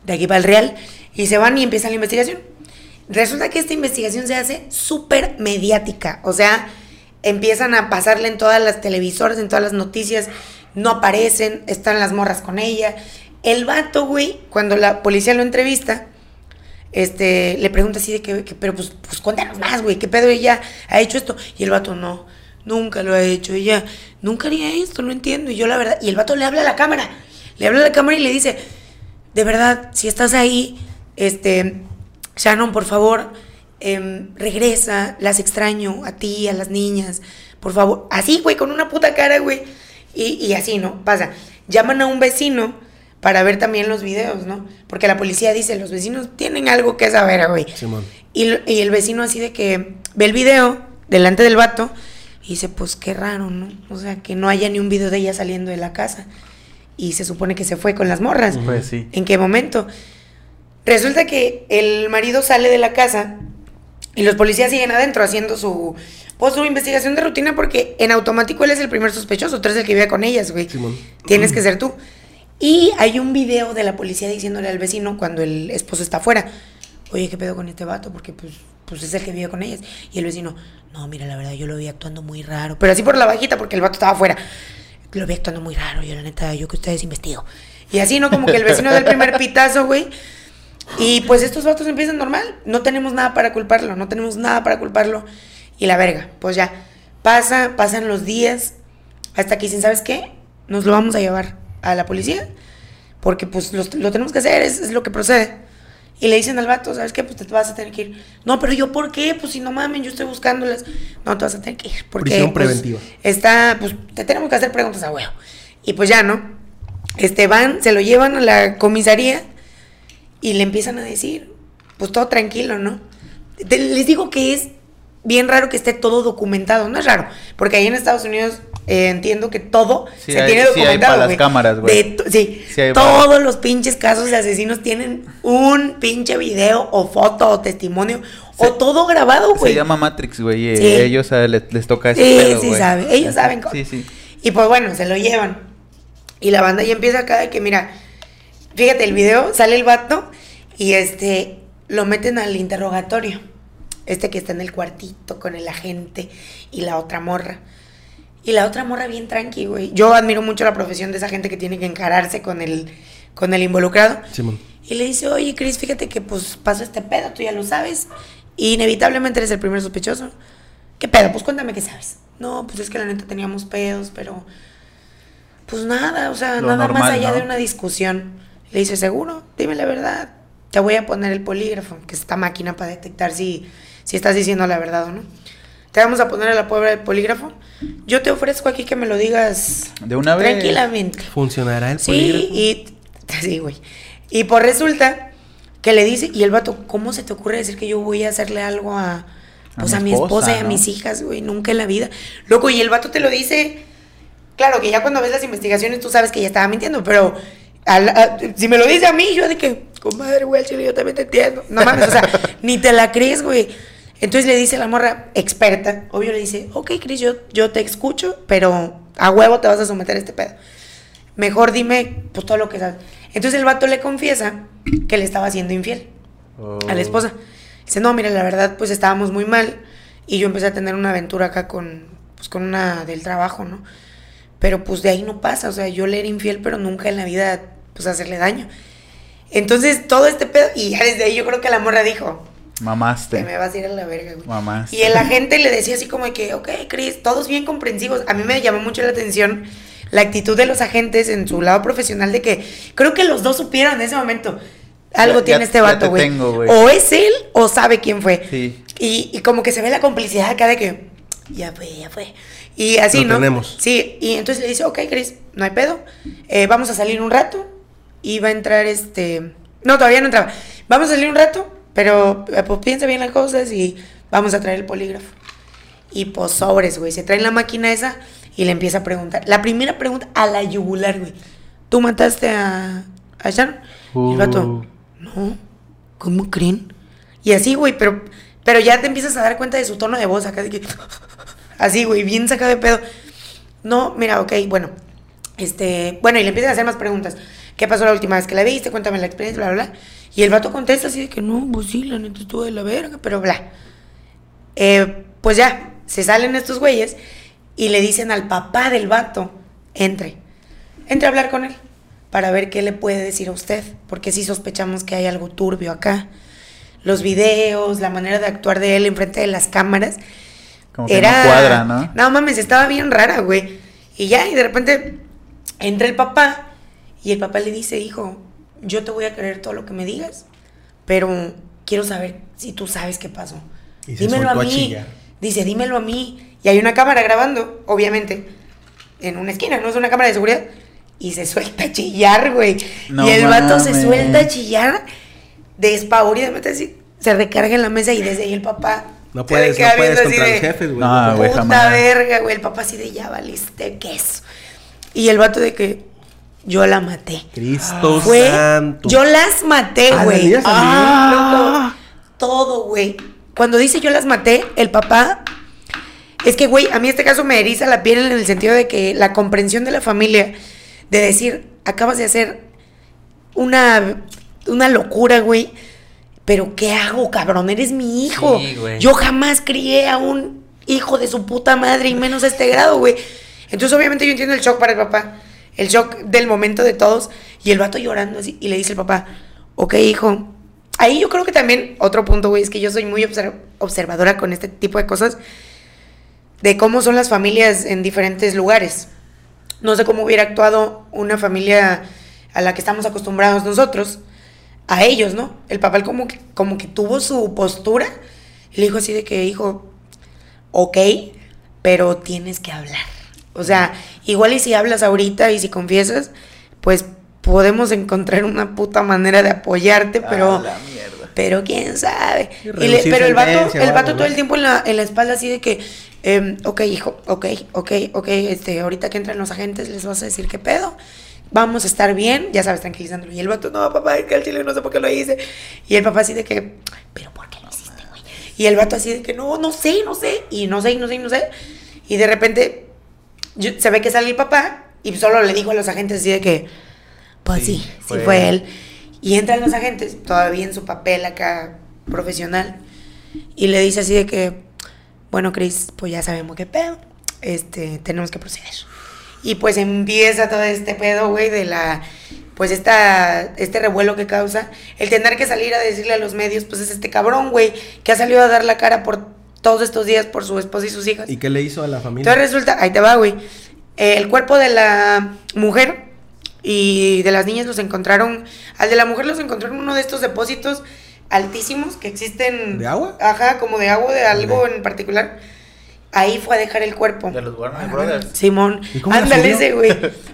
De aquí para el Real. Y se van y empieza la investigación. Resulta que esta investigación se hace súper mediática. O sea, empiezan a pasarle en todas las televisoras, en todas las noticias. No aparecen, están las morras con ella. El vato, güey, cuando la policía lo entrevista, este, le pregunta así de que, pero pues, pues cuéntanos más, güey, ¿qué pedo ella ha hecho esto? Y el vato, no, nunca lo ha hecho, ella nunca haría esto, no entiendo. Y yo la verdad, y el vato le habla a la cámara, le habla a la cámara y le dice, de verdad, si estás ahí, este, Shannon, por favor, em, regresa, las extraño a ti, a las niñas, por favor. Así, güey, con una puta cara, güey. Y, y así, ¿no? Pasa. Llaman a un vecino para ver también los videos, ¿no? Porque la policía dice, los vecinos tienen algo que saber, güey.
Simón.
Y, y el vecino así de que ve el video delante del vato y dice, pues qué raro, ¿no? O sea, que no haya ni un video de ella saliendo de la casa. Y se supone que se fue con las morras.
Pues sí.
¿En qué momento? Resulta que el marido sale de la casa y los policías siguen adentro haciendo su, pues, su investigación de rutina porque en automático él es el primer sospechoso, tú eres el que vive con ellas, güey.
Simón.
Tienes que ser tú. Y hay un video de la policía diciéndole al vecino cuando el esposo está afuera, oye, ¿qué pedo con este vato? Porque pues, pues es el que vive con ellas. Y el vecino, no, mira, la verdad, yo lo vi actuando muy raro. Pero así por la bajita porque el vato estaba afuera. Lo vi actuando muy raro, yo la neta, yo que ustedes investigo. Y así, ¿no? Como que el vecino del primer pitazo, güey. Y pues estos vatos empiezan normal. No tenemos nada para culparlo, no tenemos nada para culparlo. Y la verga, pues ya. Pasa, pasan los días. Hasta que dicen, ¿sabes qué? Nos lo vamos a llevar a la policía. Porque pues lo, tenemos que hacer, es lo que procede. Y le dicen al vato, ¿sabes qué? Pues te vas a tener que ir. No, pero yo, ¿por qué? Pues si no mamen, yo estoy buscándolas. No, te vas a tener que ir. Porque,
Prisión
pues,
preventiva.
Está, pues, te tenemos que hacer preguntas a huevo. Y pues ya, ¿no? Este, van, se lo llevan a la comisaría y le empiezan a decir, pues todo tranquilo, ¿no? Te- les digo que es bien raro que esté todo documentado. No es raro, porque ahí en Estados Unidos eh, entiendo que todo
Sí
se
hay-
tiene
sí hay
documentado.
para las cámaras, güey.
Sí, todos
para-
los pinches casos de asesinos tienen un pinche video o foto o testimonio o todo grabado, güey.
Se llama Matrix, güey.
Sí.
Ellos les, les toca ese
Sí,
pedo,
sí saben. Ellos saben cómo.
Sí, sí.
Y pues bueno, se lo llevan. Y la banda ya empieza acá de que, mira, fíjate, el video sale el vato y este lo meten al interrogatorio. Este que está en el cuartito con el agente y la otra morra. Y la otra morra bien tranqui, güey. Yo admiro mucho la profesión de esa gente que tiene que encararse con el, con el involucrado.
Simón.
Y le dice, oye, Chris, fíjate que pues pasó este pedo, tú ya lo sabes. Y inevitablemente eres el primer sospechoso. ¿Qué pedo? Pues cuéntame qué sabes. No, pues es que la neta teníamos pedos, pero... Pues nada, o sea,
Lo
nada más allá
¿no?
de una discusión. Le dice, ¿seguro? Dime la verdad. Te voy a poner el polígrafo, que es esta máquina para detectar si, si estás diciendo la verdad o no. Te vamos a poner a la prueba del polígrafo. Yo te ofrezco aquí que me lo digas
De una vez.
tranquilamente.
¿Funcionará el
Sí,
polígrafo?
y sí, güey. Y pues resulta que le dice, y el vato, ¿cómo se te ocurre decir que yo voy a hacerle algo a, pues
A
a,
mi
mi esposa, y a
¿no?
mis hijas, güey? Nunca en la vida. Loco, y el vato te lo dice. Claro que ya cuando ves las investigaciones tú sabes que ya estaba mintiendo, pero al- a- si me lo dice a mí, yo de que, comadre, güey, al chile, yo también te entiendo. No mames, o sea, ni te la crees, güey. Entonces le dice la morra experta, obvio le dice, ok, Cris, yo, yo te escucho, pero a huevo te vas a someter a este pedo. Mejor dime pues todo lo que sabes. Entonces el vato le confiesa que le estaba haciendo infiel
Oh.
a la esposa. Dice, no, mira, la verdad, pues estábamos muy mal y yo empecé a tener una aventura acá con, pues, con una del trabajo, ¿no? Pero pues de ahí no pasa, o sea, yo le era infiel, pero nunca en la vida, pues hacerle daño. Entonces todo este pedo, y ya desde ahí yo creo que la morra dijo,
Mamaste.
que me vas a ir a la verga, güey.
Mamaste.
Y el agente le decía así como de que, ok, Chris, todos bien comprensivos. A mí me llamó mucho la atención la actitud de los agentes en su lado profesional de que creo que los dos supieron en ese momento. Algo
Ya-
tiene
ya-
este vato,
te
güey.
tengo, güey.
O es él o sabe quién fue.
Sí.
Y, y como que se ve la complicidad acá de que ya fue, ya fue. Y así,
Lo
¿no?
tenemos.
Sí, y entonces le dice, ok, Chris, no hay pedo. eh, vamos a salir un rato. Y va a entrar este. No, todavía no entraba. Vamos a salir un rato, pero eh, pues piensa bien las cosas y vamos a traer el polígrafo. Y pues sobres, güey. Se traen la máquina esa y le empieza a preguntar. La primera pregunta a la yugular, güey. ¿Tú mataste a, a Sharon? Y el vato,
Uh.
no, ¿cómo creen? Y así, güey, pero, pero ya te empiezas a dar cuenta de su tono de voz acá de que. Así, güey, bien sacado de pedo. No, mira, ok, bueno. Este, bueno, y le empiezan a hacer más preguntas. ¿Qué pasó la última vez que la viste? Cuéntame la experiencia, bla, bla, bla. Y el vato contesta así de que no, pues sí, la neta estuvo de la verga, pero bla. Eh, pues ya, se salen estos güeyes y le dicen al papá del vato, entre, entre a hablar con él para ver qué le puede decir a usted, porque sí sospechamos que hay algo turbio acá. Los videos, la manera de actuar de él enfrente de las cámaras,
Como que
era...
no cuadra, ¿no?
No mames, estaba bien rara, güey. Y ya, y de repente entra el papá y el papá le dice, hijo, yo te voy a creer todo lo que me digas, pero quiero saber si tú sabes qué pasó.
Y se
dímelo a mí. Dice, dímelo a mí. Y hay una cámara grabando, obviamente, en una esquina, no es una cámara de seguridad. Y se suelta a chillar, güey.
No
y el vato se
mames.
suelta a chillar despavoridamente así. Se recarga en la mesa y desde ahí el papá.
No
se
puedes,
queda
no puedes contra
de,
los jefes, güey.
No,
No
güey,
Puta
jamás.
verga, güey. El papá así de ya valiste queso. Y el vato de que yo la maté.
Cristo
Fue.
santo.
Yo las maté,
Ah,
güey. Ah, loco. Todo, güey. Cuando dice yo las maté, el papá. Es que, güey, a mí este caso me eriza la piel en el sentido de que la comprensión de la familia, de decir, acabas de hacer una, una locura, güey. Pero ¿qué hago, cabrón? Eres mi hijo.
Sí, güey.
Yo jamás crié a un hijo de su puta madre y menos a este grado, güey. Entonces, obviamente, yo entiendo el shock para el papá. El shock del momento de todos. Y el vato llorando así. Y le dice el papá, ok, hijo. Ahí yo creo que también, otro punto, güey, es que yo soy muy obser- observadora con este tipo de cosas. De cómo son las familias en diferentes lugares. No sé cómo hubiera actuado una familia a la que estamos acostumbrados nosotros. a ellos, ¿no? El papá como que, como que tuvo su postura le dijo así de que, hijo, ok, pero tienes que hablar. O sea, igual y si hablas ahorita y si confiesas, pues podemos encontrar una puta manera de apoyarte, pero...
Ah, la mierda.
Pero quién sabe.
Y
le- pero el vato, el vato todo el tiempo en la, en la espalda así de que, em, ok, hijo, ok, ok, ok, este, ahorita que entran los agentes les vas a decir qué pedo. Vamos a estar bien, ya sabes, tranquilizándolo. Y el vato, no, papá, es que al chile no sé por qué lo hice. Y el papá así de que, pero ¿por qué lo hiciste, güey? Y el vato así de que, no, no sé, no sé. Y no sé, y no sé, y no sé. Y de repente, yo- se ve que sale el papá y solo le dijo a los agentes así de que, pues sí,
Sí,
sí,
fue
fue,
él.
él. Y entran los agentes, todavía en su papel acá profesional, y le dice así de que, bueno, Chris, pues ya sabemos qué pedo, este, tenemos que proceder. Y pues empieza todo este pedo, güey, de la, pues esta, este revuelo que causa, el tener que salir a decirle a los medios, pues es este cabrón, güey, que ha salido a dar la cara por todos estos días por su esposa y sus hijas.
¿Y qué le hizo a la familia?
Entonces resulta, ahí te va, güey. eh, el cuerpo de la mujer y de las niñas los encontraron. Al de la mujer los encontraron en uno de estos depósitos altísimos que existen.
¿De agua?
Ajá, como de agua, de algo en particular. Ahí fue a dejar el cuerpo.
De los Warner Brothers.
Simón.
¿Y cómo la
Ándale ese, güey.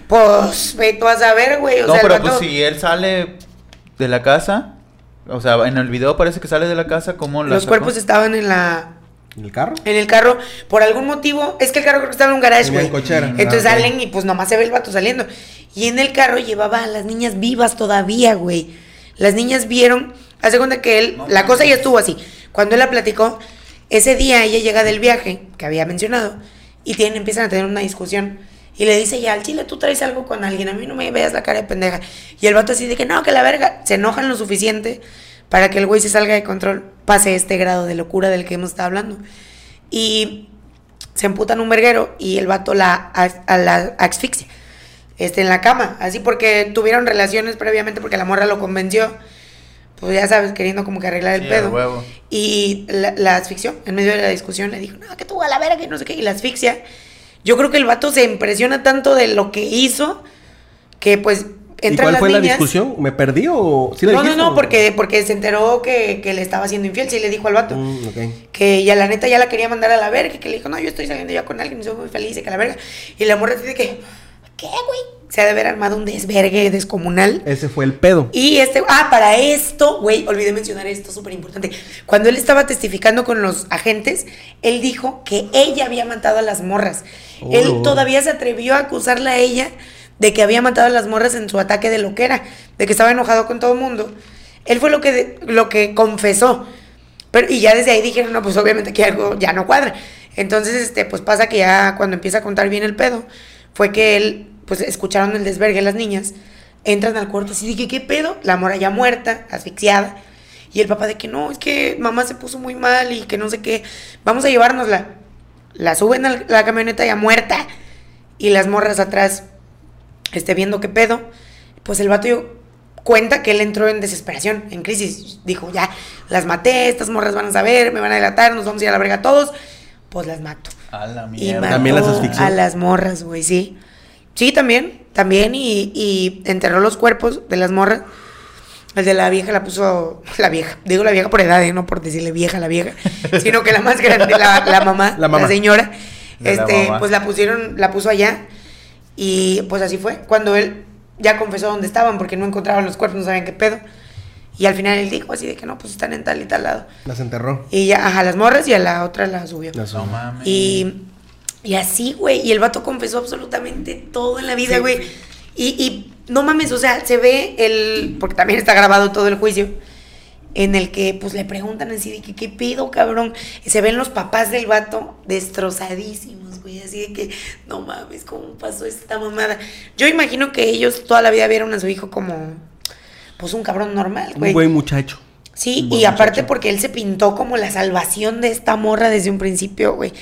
Pues, ve tú vas a ver, güey. O
no,
sea,
pero pues si él sale de la casa, o sea, en el video parece que sale de la casa, ¿cómo la
Los
sacó?
cuerpos estaban en la.
¿En el carro?
En el carro, por algún motivo, es que el carro creo que estaba en un garage,
En
güey.
cochera.
Entonces
Ah,
salen y pues nomás se ve el vato saliendo. Y en el carro llevaba a las niñas vivas todavía, güey. Las niñas vieron, hace cuenta que él,
No
la cosa ya estuvo así. Cuando él la platicó, ese día ella llega del viaje, que había mencionado, y tienen, empiezan a tener una discusión. Y le dice ya, al chile tú traes algo con alguien, a mí no me veas la cara de pendeja. Y el vato así de que no, que la verga, se enojan lo suficiente para que el güey se salga de control, pase este grado de locura del que hemos estado hablando. Y se emputan un verguero y el vato la, a la asfixia. Este, en la cama, así porque tuvieron relaciones previamente porque la morra lo convenció. Pues ya sabes, queriendo como que arreglar el
Sí,
pedo.
huevo.
Y la, la asfixió. En medio de la discusión le dijo, no, que tú a la verga, que no sé qué. Y la asfixia. Yo creo que el vato se impresiona tanto de lo que hizo que pues
¿Y
entran
cuál fue la discusión? ¿Me perdí o sí le
no, no,
dijiste
no,
o-
porque, porque se enteró que, que le estaba haciendo infiel, sí le dijo al vato.
Mm, ok.
Que ya la neta ya la quería mandar a la verga, que le dijo, no, yo estoy saliendo ya con alguien, y soy muy feliz, y que la verga. Y la morra dice que, ¿qué, güey? Se ha de haber armado un desvergue descomunal.
Ese fue el pedo.
Y este, ah, para esto, güey, olvidé mencionar esto, súper importante. Cuando él estaba testificando con los agentes, él dijo que ella había matado a las morras.
Oh,
él todavía se atrevió a acusarla a ella de que había matado a las morras en su ataque de loquera, de que estaba enojado con todo el mundo. Él fue lo que, lo que confesó. Pero, y ya desde ahí dijeron, no, pues obviamente que algo ya no cuadra. Entonces, este, pues pasa que ya cuando empieza a contar bien el pedo, fue que él, pues escucharon el desvergue las niñas, entran al cuarto así, dije, ¿qué pedo? La mora ya muerta, asfixiada. Y el papá de que no, es que mamá se puso muy mal y que no sé qué, vamos a llevárnosla. La suben a la camioneta ya muerta y las morras atrás, este, viendo qué pedo. Pues el vato yo- cuenta que él entró en desesperación, en crisis. Dijo, ya, las maté, estas morras van a saber, me van a delatar, nos vamos a ir a la verga todos. Pues las mato.
A la
Y
mierda.
mató
También las asfixió.
a las morras, güey, sí. Sí, también, también, y, y enterró los cuerpos de las morras. El de la vieja la puso, la vieja, digo la vieja por edad, ¿eh? no por decirle vieja a la vieja, sino que la más grande, la, la mamá,
La
la,
mamá.
señora,
De la
este,
mamá.
pues la pusieron, la puso allá, y pues así fue. Cuando él ya confesó dónde estaban, porque no encontraban los cuerpos, no sabían qué pedo. Y al final él dijo así de que no, pues están en tal y tal lado.
Las enterró.
Y ya, ajá, las morras y a la otra la subió.
Las
No mames.
Y, y así, güey. Y el vato confesó absolutamente todo en la vida,
Sí.
güey. Y, y no mames, o sea, se ve el. Porque también está grabado todo el juicio. En el que, pues, le preguntan así de que, ¿qué pido, cabrón? Y se ven los papás del vato destrozadísimos, güey. Así de que, no mames, ¿cómo pasó esta mamada? Yo imagino que ellos toda la vida vieron a su hijo como, pues, un cabrón normal,
Un
güey.
buen muchacho.
Sí,
Un buen
y aparte
muchacho.
porque él se pintó como la salvación de esta morra desde un principio, güey.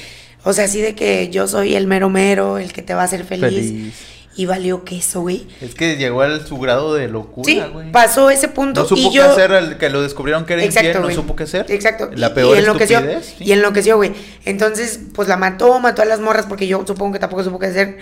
O sea, así de que yo soy el mero mero, el que te va a hacer feliz.
Feliz.
Y valió queso, güey.
Es que llegó a su grado de
Sí,
locura, güey.
pasó ese punto
No supo
y
qué
yo...
hacer al que lo descubrieron que era infiel,
Exacto,
no
güey.
supo qué hacer.
Exacto.
La peor
y enloqueció,
estupidez. sí.
Y enloqueció, güey. Entonces, pues la mató, mató a las morras porque yo supongo que tampoco supo qué hacer.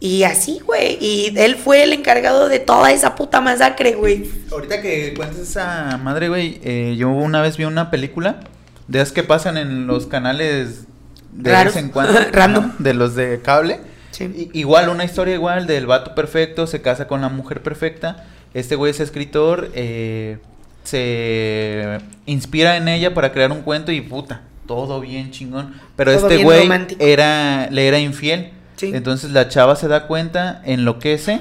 Y así, güey. Y él fue el encargado de toda esa puta masacre, güey.
Ahorita que cuentas esa madre, güey, eh, yo una vez vi una película de esas que pasan en los canales de
Raros.
vez en cuando.
Random.
De los de cable.
Sí.
Igual, una historia igual del vato perfecto, se casa con la mujer perfecta. Este güey es escritor, eh, se inspira en ella para crear un cuento y puta, todo bien chingón. Pero
Todo
este güey era, le era infiel.
Sí.
Entonces la chava se da cuenta, enloquece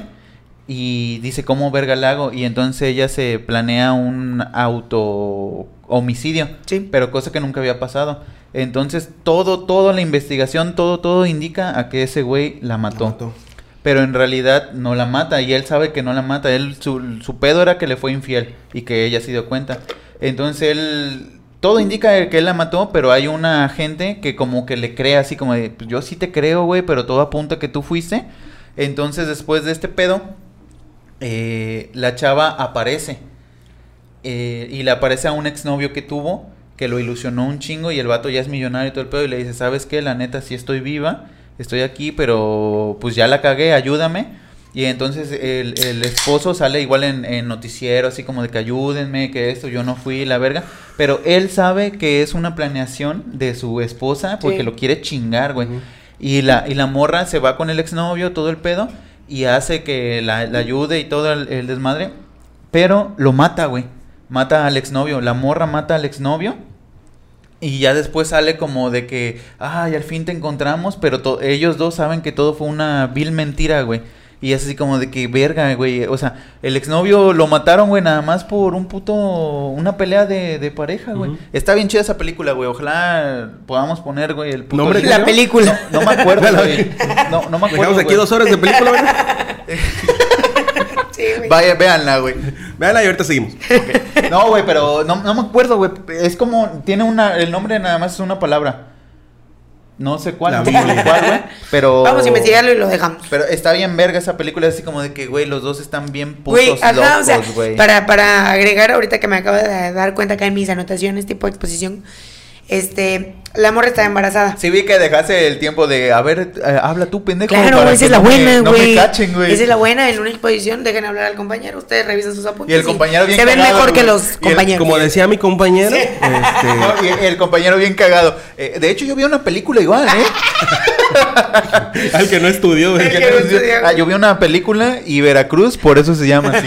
y dice cómo verga la hago. Y entonces ella se planea un auto homicidio.
Sí.
Pero cosa que nunca había pasado. Entonces todo, toda la investigación, todo, todo indica a que ese güey la mató.
Mató.
Pero en realidad no la mata y él sabe que no la mata. Él, su, su pedo era que le fue infiel y que ella se dio cuenta. Entonces él, todo indica que él la mató, pero hay una gente que como que le cree así como de, "Pues yo sí te creo, güey, pero todo apunta que tú fuiste. Entonces después de este pedo, eh, la chava aparece. Eh, y le aparece a un exnovio que tuvo, que lo ilusionó un chingo y el vato ya es millonario y todo el pedo y le dice, ¿sabes qué? La neta sí estoy viva, estoy aquí, pero pues ya la cagué, ayúdame. Y entonces el, el esposo sale igual en, en noticiero, así como de que ayúdenme, que esto, yo no fui, la verga. Pero él sabe que es una planeación de su esposa porque
Sí.
lo quiere chingar, güey. Y la, y la morra se va con el exnovio, todo el pedo, y hace que la, la ayude y todo el, el desmadre. Pero lo mata, güey. Mata al exnovio. La morra mata al exnovio. Y ya después sale como de que, ay, al fin te encontramos, pero ellos dos saben que todo fue una vil mentira, güey. Y es así como de que, verga, güey. O sea, el exnovio lo mataron, güey, nada más por un puto, una pelea de, de pareja, güey. Está bien chida esa película, güey. Ojalá podamos poner, güey, el puto
¿Nombre de
La película.
No, no me acuerdo, güey. No, no me acuerdo.
Dejamos aquí
güey.
dos horas de película, güey.
Sí, güey.
Vaya, véanla, güey.
Véanla y ahorita seguimos.
No, güey, pero no, no me acuerdo, güey. Es como, tiene una, el nombre nada más es una palabra. No sé cuál,
La
no sé
Biblia.
cuál, güey. Pero.
Vamos a investigarlo y lo dejamos.
Pero está bien verga esa película, así como de que, güey, los dos están bien
Güey,
putos
ajá,
locos,
o sea,
güey.
para, para agregar ahorita que me acabo de dar cuenta acá en mis anotaciones tipo exposición, este, la morra estaba embarazada.
Sí vi que dejaste el tiempo de, a ver, eh, habla tú, pendejo.
Claro,
para
esa
que
es la
no
buena,
No me
güey.
cachen, güey.
Esa es la buena, en una exposición dejen hablar al compañero, ustedes revisan sus apuntes.
Y el compañero bien
Se ven
cagado,
mejor que
güey.
los
el-
compañeros.
Como decía mi compañero,
No,
este,
y el compañero bien cagado. Eh, de hecho, yo vi una película igual, ¿eh?
al que no estudió, güey.
El que no estudió.
Ah, yo vi una película y Veracruz, por eso se llama así.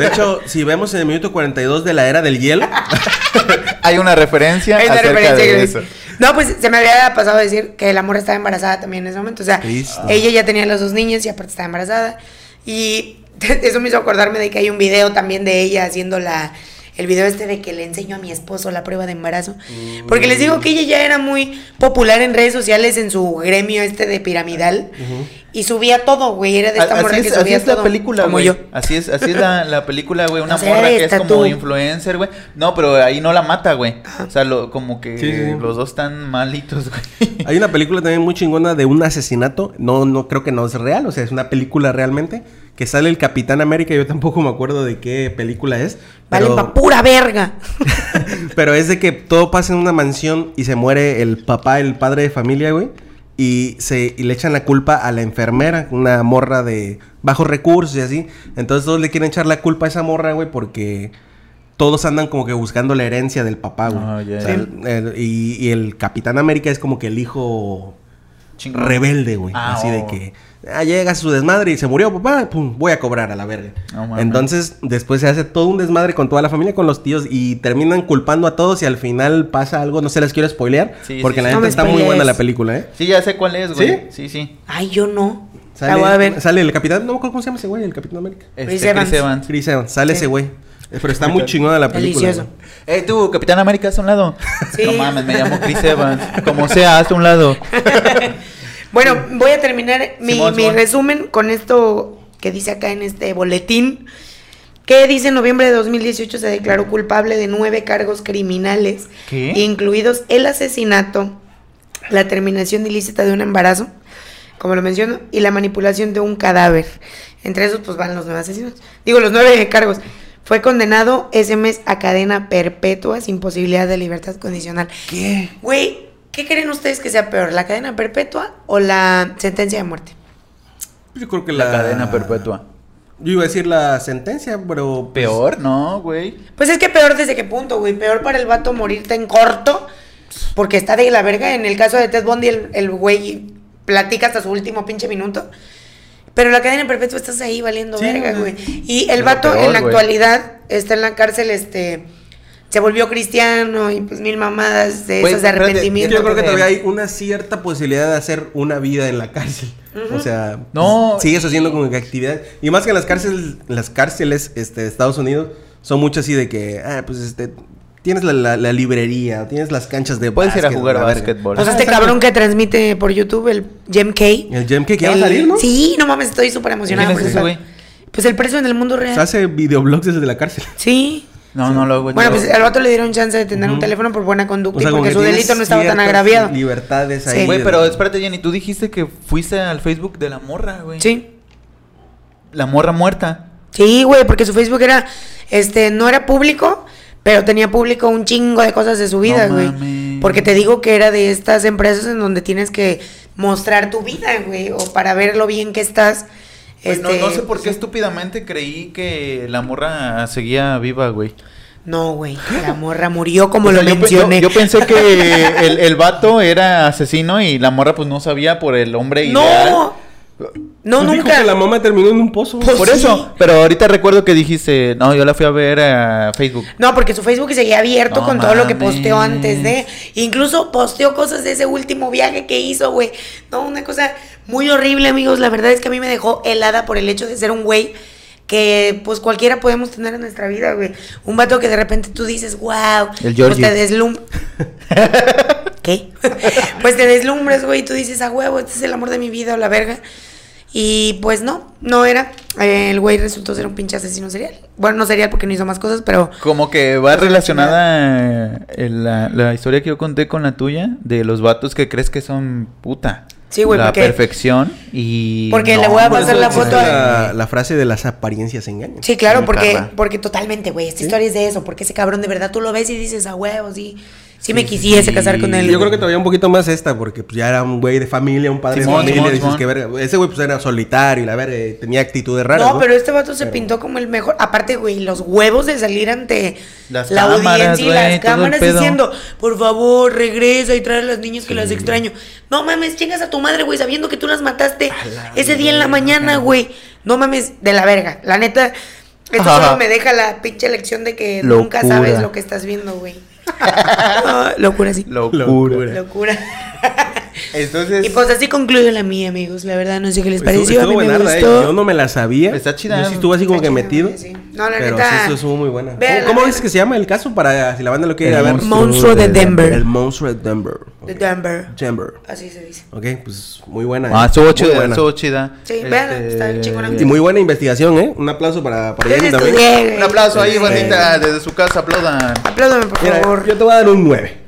De hecho, si vemos en el minuto 42 de la era del hielo,
Hay una referencia
Hay una referencia que-
eso.
No, pues se me había pasado a decir que la morra estaba embarazada también en ese momento. O sea,
Cristo.
ella ya tenía los dos niños y aparte estaba embarazada. Y eso me hizo acordarme de que hay un video también de ella haciendo la. El video este de que le enseño a mi esposo la prueba de embarazo. Porque les digo que ella ya era muy popular en redes sociales en su gremio este de piramidal. Y subía todo, güey. Era de esta
A-
morra
Así
que
es, así
subía
es la
todo.
película,
Como
güey.
yo.
Así es, así es la, la película, güey. Una
O sea,
morra que es como
tú.
influencer, güey. No, pero ahí no la mata, güey. O sea, lo, como que
Sí, sí.
los dos están malitos, güey.
hay una película también muy chingona de un asesinato. No, no creo que no es real, o sea, es una película realmente. Que sale el Capitán América, yo tampoco me acuerdo de qué película es. Pero,
pa' pura verga.
pero es de que todo pasa en una mansión y se muere el papá, el padre de familia, güey. Y, se, y le echan la culpa a la enfermera, una morra de bajos recursos y así. Entonces todos le quieren echar la culpa a esa morra, güey, porque todos andan como que buscando la herencia del papá, güey.
Ah, ya,
O sea,
ya.
el- el- y, y el Capitán América es como que el hijo rebelde, güey.
Ah,
así de
oh.
que ah, llega su desmadre y se murió papá, pum, voy a cobrar a la verga. Entonces, después se hace todo un desmadre con toda la familia, con los tíos, y terminan culpando a todos y al final pasa algo, no se les quiero spoilear,
Sí,
porque
sí,
la
sí.
neta
No
está muy buena la película, ¿eh?
Sí, ya sé cuál es, güey.
¿Sí?
Sí, sí.
Ay, yo no.
Sale,
la voy a ver.
sale el capitán, no me acuerdo cómo se llama ese güey, el Capitán América.
Este,
Chris
Chris
Evans.
Chris Evans, sale
Sí.
ese güey. Pero está muy chingona la película.
Delicioso.
Eh, tú, Capitán América, haz un lado.
Sí.
No mames, me llamo Chris Evans. Como sea, haz un lado.
Bueno, voy a terminar mi,
Simón,
mi
Simón.
resumen con esto que dice acá en este boletín. Que dice en noviembre de 2018 se declaró culpable de nueve cargos criminales,
¿Qué?
incluidos el asesinato, la terminación ilícita de un embarazo, como lo menciono, y la manipulación de un cadáver. Entre esos, pues van los nueve asesinos. Digo, los nueve cargos. Fue condenado ese mes a cadena perpetua sin posibilidad de libertad condicional.
¿Qué?
Güey, ¿qué creen ustedes que sea peor, la cadena perpetua o la sentencia de muerte?
Yo creo que
La
la,
cadena perpetua.
Yo iba a decir la sentencia, pero. pues,
Peor, ¿no, güey?
Pues es que peor desde qué punto, güey. Peor para el vato morirte en corto. Porque está de la verga. En el caso de Ted Bundy, el, el güey platica hasta su último pinche minuto. Pero la cadena perpetua estás ahí valiendo
Sí,
verga,
güey.
Y el vato
peor,
en la
güey.
actualidad está en la cárcel, este. Se volvió cristiano y pues mil mamadas de esas de arrepentimiento.
Yo creo que todavía hay una cierta posibilidad de hacer una vida en la cárcel. O sea,
No.
pues, sigues haciendo como que actividad. Y más que en las cárceles, las cárceles este, de Estados Unidos son mucho así de que, ah, pues este, tienes la, la- la librería, tienes las canchas de
Puedes ir a jugar
verga.
básquetbol.
Pues
Ajá,
este cabrón que transmite por YouTube, el Jem K.
El Gem que ya va a salir, ¿no?
Sí, no mames, estoy súper emocionada.
¿Quién es ese güey?
Pues el preso en el mundo
Se
real.
hace videoblogs desde la cárcel.
Sí.
No, no lo.
Bueno,
no.
pues al vato le dieron chance de tener un teléfono por buena conducta
O sea,
porque
que
su delito no estaba tan agraviado.
Libertades ahí.
Sí.
Güey, pero espérate, Jenny, tú dijiste que fuiste al Facebook de la morra, güey.
Sí.
La morra muerta.
Sí, güey, porque su Facebook era, este, no era público, pero tenía público un chingo de cosas de su vida,
No
güey. porque te digo que era de estas empresas en donde tienes que mostrar tu vida, güey, o para ver lo bien que estás.
Pues no,
este,
no sé por qué
sí.
estúpidamente creí que la morra seguía viva, güey.
No, güey, la morra murió como lo
yo,
mencioné.
yo- yo pensé que el, el vato era asesino y la morra pues no sabía por el hombre ideal.
no, no,
Pues dijo
nunca.
que la mamá terminó en un pozo.
Pues
Por
sí.
eso, pero ahorita recuerdo que dijiste, no, yo la fui a ver a Facebook.
No, porque su Facebook seguía abierto
No
con todo lo que posteó antes de. Incluso posteó cosas de ese último viaje que hizo, güey. No, una cosa muy horrible, amigos. La verdad es que a mí me dejó helada por el hecho de ser un güey que, pues, cualquiera podemos tener en nuestra vida, güey. Un vato que de repente tú dices, wow.
El
Pues te deslum... ¿Qué? pues te deslumbras, güey, y tú dices, ah, huevo, este es el amor de mi vida o la verga. Y pues no, no era. El güey resultó ser un pinche asesino serial. Bueno, no serial porque no hizo más cosas, pero
Como que va relacionada eh, la, la historia que yo conté con la tuya de los vatos que crees que son puta.
Sí, güey,
La
porque-
perfección y...
Porque le voy a pasar la foto a-
La, la frase de las apariencias engañan.
Sí, claro, porque,
Carla.
porque totalmente, güey. Esta
¿Sí?
historia es de eso. Porque ese cabrón de verdad tú lo ves y dices, a huevo, sí. Sí, me quisiese
sí.
casar con él.
Yo creo que todavía un poquito más esta, porque pues, ya era un güey de familia, un padre
Simón,
de familia.
Simón,
dices
Simón.
que verga. Ese güey pues era solitario y la verga, eh, tenía actitudes raras.
No, pero este vato se pintó como el mejor. Aparte, güey, los huevos de salir ante
Las
la
cámaras,
audiencia y
güey,
las cámaras diciendo, por favor, regresa y trae a las niñas que las extraño. No mames, chingas a tu madre, güey, sabiendo que tú las mataste ese día en la mañana, güey. No mames, de la verga. La neta, esto
Ajá.
solo me deja la pinche lección de que nunca sabes lo que estás viendo, güey. Locura, sí.
Locura.
Locura.
Entonces...
Y pues así concluye la mía, amigos. La verdad, no sé qué les
Estuvo-
pareció.
estuvo
a mí me
eh. Yo no me la sabía.
Está chida.
Yo sí estuve así como que metido.
sí. No, la
pero
neta.
sí, esto estuvo muy buena.
Véanla,
¿Cómo, dices que se llama el caso para si la banda lo quiere ver?
monstruo de Denver.
El monstruo de Denver.
De. Denver.
Denver.
Así se dice.
Ok, pues muy buena.
Ah,
eh.
estuvo chida, estuvo chida.
Sí, véanla, está chingona.
Y muy buena investigación, ¿eh? Un aplauso para, para Jenny también.
Un aplauso ahí, bandita, desde su casa, aplaudan.
Apláudame, por favor.
yo te voy a dar un 9.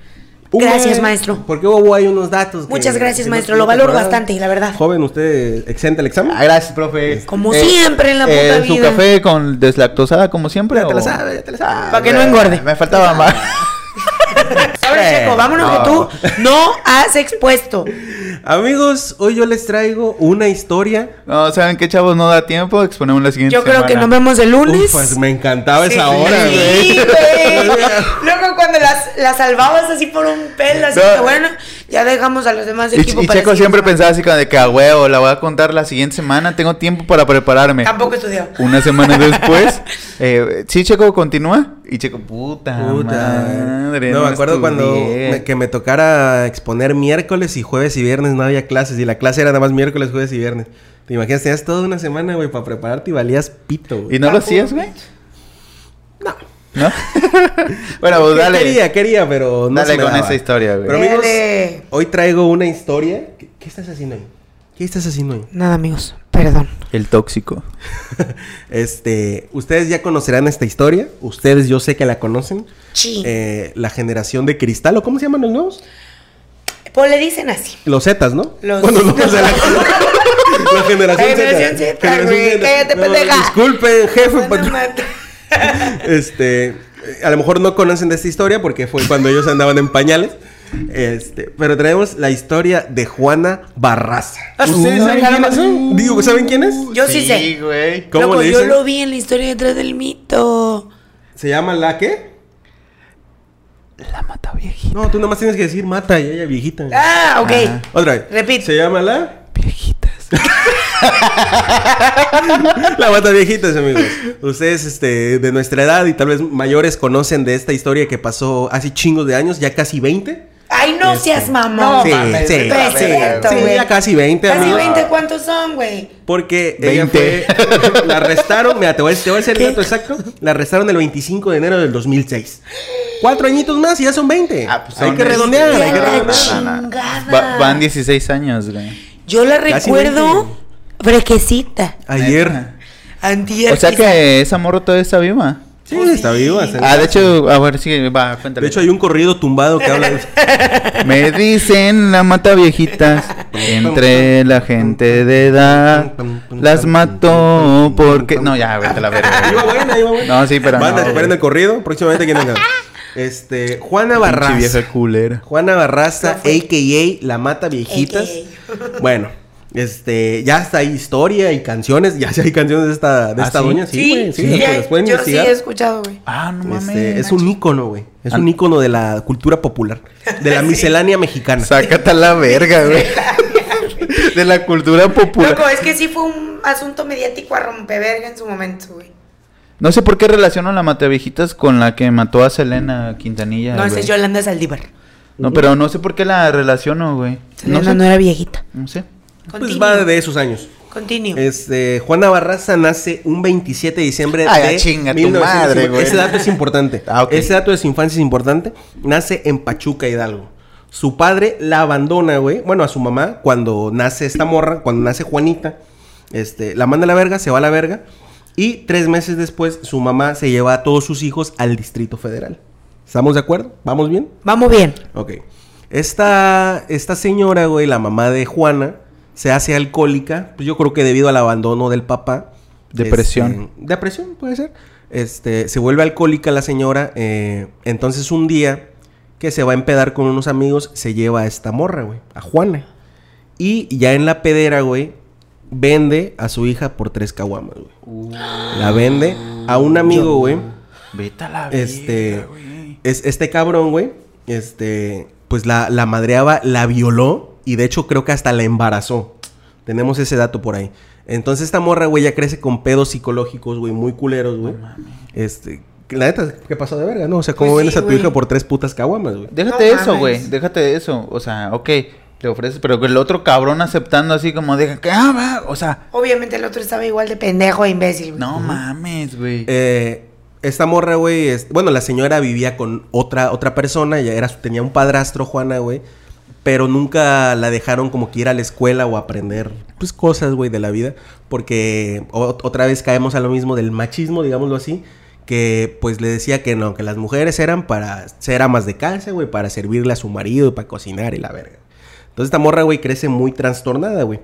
Gracias, maestro.
Porque hubo ahí unos datos. que-
Muchas gracias,
que
maestro.
no
Lo valoro bastante, la verdad.
Joven, ¿usted exenta el examen?
Ah, gracias, profe.
Como siempre en la puta
¿Su
vida.
café con deslactosada como siempre?
Ya te la sabes, ya te la sabes.
Pa' que no engorde.
Me faltaba más.
Ahora, Checo, vámonos
no.
que tú no has expuesto.
Amigos, hoy yo les traigo una historia.
No, ¿saben qué, chavos? No da tiempo. Exponemos la siguiente
Yo creo que nos
semana.
vemos el lunes.
Uf, pues me encantaba
Sí,
esa hora,
sí,
güey.
güey. Luego cuando las, las salvabas así por un pelo, así
No.
que bueno, ya dejamos a los demás
Y,
equipos
y
para
Checo siempre
siguiente
pensaba así como de que a huevo, la voy a contar la siguiente semana, tengo tiempo para prepararme.
semana. Tampoco estudió.
Una semana después, eh, sí, Checo continúa. Y Checo, puta,
Puta.
madre.
no, me acuerdo cuando me- que me tocara exponer miércoles y jueves y viernes no había clases. Y la clase era nada más miércoles, jueves y viernes. ¿Te imaginas? Tenías toda una semana, güey, para prepararte y valías pito, güey.
¿Y no lo hacías, güey?
No.
¿No? bueno, pues dale.
Quería, quería, pero no
Dale
se me
con
daba.
esa historia, güey.
Pero amigos, hoy traigo una historia. ¿Qué, qué estás haciendo ahí? ¿Qué estás haciendo ahí?
Nada, amigos, perdón.
El tóxico.
este, ustedes ya conocerán esta historia. Ustedes yo sé que la conocen.
Sí.
Eh, la generación de cristal, ¿o cómo se llaman los nuevos?
Pues le dicen así.
Los Zetas, ¿no?
Los-
Bueno, no, o sea, la, la generación
La generación
Z.
Z, güey, cállate, pendeja.
Disculpen, jefe.
Mata.
este, a lo mejor no conocen de esta historia porque fue cuando ellos andaban en pañales. Este, pero traemos la historia de Juana Barraza.
Ah,
¿Ustedes saben son? Digo, ¿saben quién es?
Yo sí, sé.
güey.
¿Cómo
Loco,
le
yo lo vi en la historia detrás del mito.
¿Se llama la qué?
La mata viejita.
No, tú nomás tienes que decir mata y ella viejita.
Ah, ok.
Ajá.
Otra vez.
Repite.
¿Se llama la?
Viejitas.
La mata viejitas, amigos. Ustedes, este, de nuestra edad y tal vez mayores conocen de esta historia que pasó hace chingos de años, ya casi 20.
Ay, no seas mamón.
sí,
mames,
sí, sí,
verga,
sí, ya casi 20,
Casi
amigos.
20, ¿cuántos son, güey?
Porque ella
20.
fue, la arrestaron, mira, te voy, a- te voy a decir el dato exacto, la arrestaron el 25 de enero del 2006. Cuatro añitos más y ya son 20.
Ah, pues
hay que
este-
redondear, hay que
¡Qué la
redondear.
No, no. Va- van 16 años, güey.
Yo la
Casi
recuerdo fresquecita.
Ayer.
Antier.
O sea
quizá.
que esa morra todavía está viva.
Sí, está viva. está en
Ah, de hecho, a ver, sí, va, cuéntale.
De hecho, hay un corrido tumbado que habla de
Me dicen la mata viejitas entre la gente de edad. Las mató porque. No, ya, vete a la
Iba
verga.
buena, iba buena.
No, sí, pero
Banda,
no.
esperen el corrido. Próximamente quieren ganar. Este, Juana Barraza.
vieja culera.
Juana Barraza, a.k.a. La Mata Viejitas.
AKA.
Bueno, este, ya está hay historia y canciones. Ya sí hay canciones de esta, de
¿Ah,
esta
sí?
doña. Sí, güey. Sí,
sí,
pueden
yo sí he escuchado, güey.
Ah, no
Este,
mames.
es un ícono, güey. Es
Ah.
un ícono de la cultura popular. De la miscelánea mexicana.
Sácate a la verga, güey. De la cultura popular.
Loco, es que sí fue un asunto mediático a rompeverga en su momento, güey.
No sé por qué relaciono a la mata viejitas con la que mató a Selena Quintanilla.
No, esa es Yolanda Saldívar.
No, pero no sé por qué la relaciono, güey.
Selena
No
no, era viejita.
No sé.
Pues va de esos años.
Continúo.
Este, Juana Barraza nace un 27 de diciembre
Ay,
de
ah, chinga tu
1950.
madre, güey.
Ese dato es importante.
Ah.
Ese dato de su infancia es importante. Nace en Pachuca, Hidalgo. Su padre la abandona, güey. Bueno, a su mamá cuando nace esta morra, cuando nace Juanita, este, la manda a la verga, se va a la verga. Y tres meses después, su mamá se lleva a todos sus hijos al Distrito Federal. ¿Estamos de acuerdo? ¿Vamos bien?
Vamos bien.
Ok. Esta, esta señora, güey, la mamá de Juana, se hace alcohólica, pues yo creo que debido al abandono del papá.
Depresión.
Este, depresión, puede ser. Este, se vuelve alcohólica la señora. eh, entonces un día que se va a empedar con unos amigos, se lleva a esta morra, güey, a Juana. Y ya en la pedera, güey, vende a su hija por tres caguamas, güey. La vende a un amigo, güey.
Vete a la
Este,
güey.
es, este cabrón, güey, este, pues la, la madreaba, la violó y de hecho creo que hasta la embarazó. Tenemos ese dato por ahí. Entonces esta morra, güey, ya crece con pedos psicológicos, güey, muy culeros, güey. este, la neta, ¿qué pasó de verga, no? O sea, ¿cómo
Pues
vendes
sí,
a tu
güey.
hija por tres putas caguamas, güey?
Déjate
No
eso,
mames.
güey. Déjate de eso. O sea, ok, le ofreces, pero el otro cabrón aceptando así como deja que, ah, va", o sea,
Obviamente el otro estaba igual de pendejo e imbécil, güey.
no mames, güey.
Eh, esta morra, güey, es- bueno, la señora vivía con otra, otra persona, ya era, tenía un padrastro, Juana, güey, pero nunca la dejaron como que ir a la escuela o aprender, pues, cosas, güey, de la vida, porque otra vez caemos a lo mismo del machismo, digámoslo así, que pues le decía que no, que las mujeres eran para ser amas de casa, güey, para servirle a su marido, para cocinar y la verga. Entonces esta morra, güey, crece muy trastornada, güey.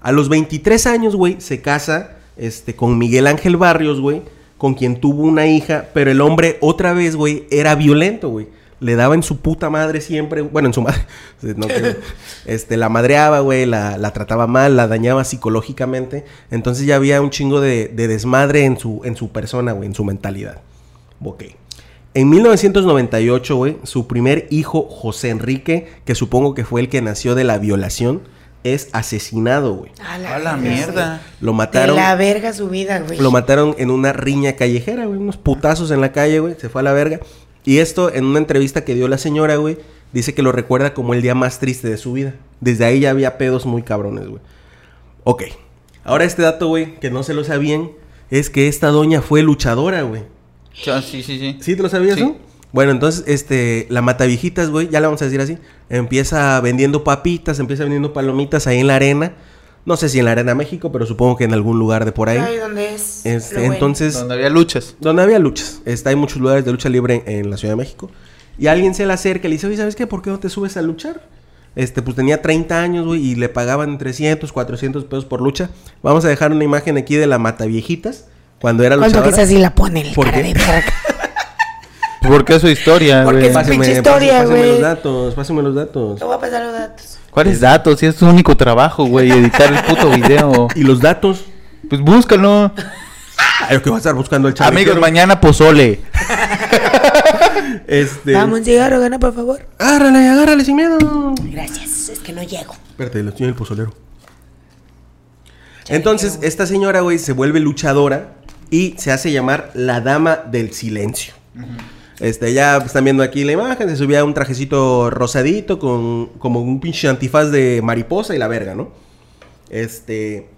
A los 23 años, güey, se casa este, con Miguel Ángel Barrios, güey, con quien tuvo una hija, pero el hombre otra vez, güey, era violento, güey. Le daba en su puta madre siempre, bueno, en su madre, no, que- este, la madreaba, güey, la, la trataba mal, la dañaba psicológicamente. Entonces ya había un chingo de, de desmadre en su, en su persona, güey, en su mentalidad. Ok. En 1998, güey, su primer hijo, José Enrique, que supongo que fue el que nació de la violación, es asesinado, güey.
A
A la mierda.
Lo mataron.
De la verga su vida, güey.
Lo mataron en una riña callejera, güey. Unos putazos en la calle, güey. Se fue a la verga. Y esto, en una entrevista que dio la señora, güey, dice que lo recuerda como el día más triste de su vida. Desde ahí ya había pedos muy cabrones, güey. Ok. Ahora este dato, güey, que no se lo sabían, es que esta doña fue luchadora, güey.
Ah, Sí, sí, sí.
¿Sí te lo sabías,
Sí.
no? Bueno, entonces, este, la Mataviejitas, güey, ya le vamos a decir así, empieza vendiendo papitas, empieza vendiendo palomitas ahí en la arena. No sé si en la arena México, pero supongo que en algún lugar de por ahí.
Ay, ¿dónde es?
Este,
bueno.
entonces,
Donde había luchas.
donde había luchas. Está, hay muchos lugares de lucha libre en, en la Ciudad de México. Y alguien se le acerca y le dice, oye, ¿sabes qué? ¿Por qué no te subes a luchar? Este, pues tenía 30 años, güey, y le pagaban 300, 400 pesos por lucha. Vamos a dejar una imagen aquí de la Mataviejitas, cuando era
¿Cuánto que
luchadora.
esa sí la pone el
¿Por
cara
qué?
de verga?
¿Por qué su historia,
Porque
güey?
es
Páseme,
pinche historia,
páseme
güey.
los datos, páseme los datos.
Te voy a pasar los datos.
¿Cuáles datos? Si es tu único trabajo, güey, editar el puto video.
¿Y los datos?
Pues búscalo.
Ay, lo que va a estar buscando el chaval.
Amigos, mañana pozole.
Este.
Dame un cigarro, gana, por favor.
Agárrale, agárrale sin miedo.
Gracias, es que no llego.
Espérate, lo estoy en el pozolero. Entonces, esta señora, güey, se vuelve luchadora y se hace llamar la dama del silencio. Este, ya están viendo aquí la imagen, se subía un trajecito rosadito con como un pinche antifaz de mariposa y la verga, ¿no? Este,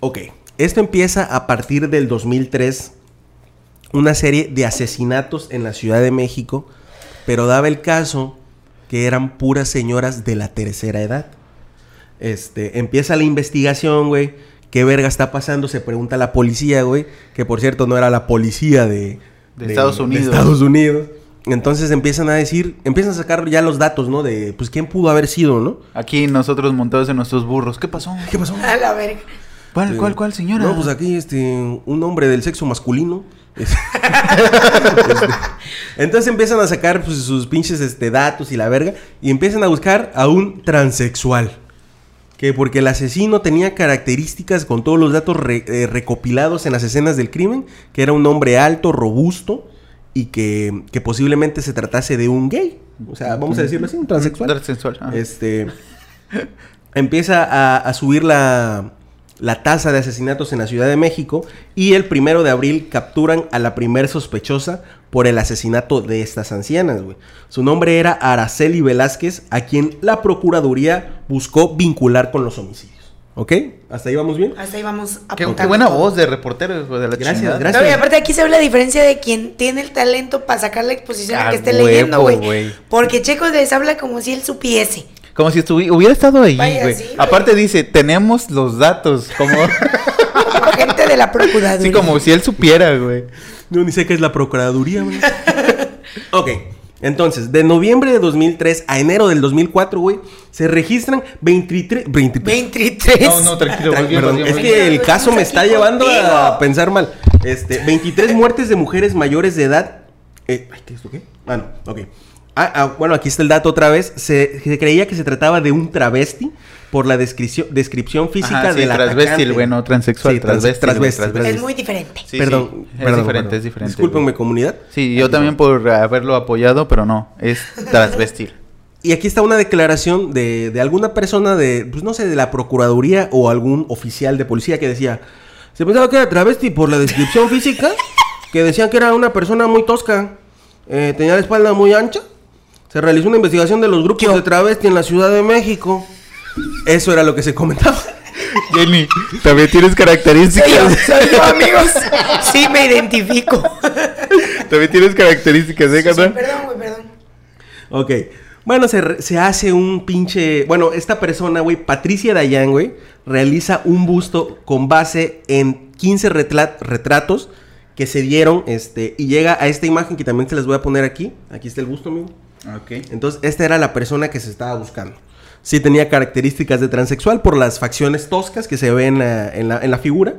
ok, esto empieza a partir del 2003, una serie de asesinatos en la Ciudad de México, pero daba el caso que eran puras señoras de la tercera edad. Este, empieza la investigación, güey. ¿Qué verga está pasando? Se pregunta la policía, güey. Que por cierto no era la policía de,
De Estados Unidos.
Estados Unidos. Entonces empiezan a decir, empiezan a sacar ya los datos, ¿no? De, pues, ¿quién pudo haber sido, no?
Aquí nosotros montados en nuestros burros. ¿Qué pasó?
¿Qué pasó?
A la verga.
¿Cuál,
Sí.
cuál, cuál, señora?
No, pues aquí, este, un hombre del sexo masculino. Es- Este, Entonces empiezan a sacar pues, sus pinches este, datos y la verga. Y empiezan a buscar a un transexual. Que porque el asesino tenía características con todos los datos re- eh, recopilados en las escenas del crimen. Que era un hombre alto, robusto. Y que, que posiblemente se tratase de un gay. O sea, vamos a decirlo así, un transexual.
Transexual. ah.
Este empieza a, a subir la, la tasa de asesinatos en la Ciudad de México y el primero de abril capturan a la primer sospechosa por el asesinato de estas ancianas, güey. Su nombre era Araceli Velázquez, a quien la Procuraduría buscó vincular con los homicidios. ¿Ok? ¿Hasta ahí vamos bien?
Hasta ahí vamos a
Qué, qué buena voz de reportero, de la
Gracias,
chingada.
gracias.
No, y aparte aquí se ve la diferencia de quien tiene el talento para sacar la exposición a
Ah,
que esté
huevo,
leyendo, güey.
güey.
Porque Checo les habla como si él supiese.
Como si estuvi- hubiera estado ahí, güey.
sí.
Aparte dice, tenemos los datos. Como,
Como agente de la Procuraduría.
sí, como si él supiera, güey.
No, ni sé qué es la Procuraduría, güey. ok. Entonces, de noviembre de 2003 a enero del 2004, güey, se registran 23... 23
23.
No, no, tranquilo, bien,
perdón,
bien,
es que el caso me está llevando a
contigo.
pensar mal. Este, 23 muertes de mujeres mayores de edad. Eh, ay, ¿qué es esto qué? Ah, no, ok. Ah, ah, bueno, aquí está el dato otra vez. Se, se creía que se trataba de un travesti por la descripción, descripción física
Ajá, sí,
del
transvestil,
atacante.
güey, no transexual,
Sí, trans-
transvestil,
transvestil, transvestil.
Es muy diferente.
Sí,
perdón,
sí, es
perdón,
diferente,
perdón.
es diferente.
Discúlpenme,
güey.
comunidad.
Sí, yo también por haberlo apoyado, pero no, es transvestil.
Y aquí está una declaración de, de alguna persona de, pues no sé, de la Procuraduría o algún oficial de policía que decía, se pensaba que era travesti por la descripción física, que decían que era una persona muy tosca, eh, tenía la espalda muy ancha, se realizó una investigación de los grupos de travesti en la Ciudad de México. Eso era lo que se comentaba.
Jenny, también tienes
Soy yo,
características.
soy yo, amigos. Sí, me identifico.
también tienes características, ¿eh,
Sí, perdón, güey, perdón.
Ok. Bueno, se, se hace un pinche... Bueno, esta persona, güey, Patricia Dayan, güey, realiza un busto con base en 15 retla- retratos que se dieron, este, y llega a esta imagen que también se les voy a poner aquí. Aquí está el busto, amigo.
Ok.
Entonces, esta era la persona que se estaba buscando. Sí tenía características de transexual por las facciones toscas que se ven eh, en, la, en la figura.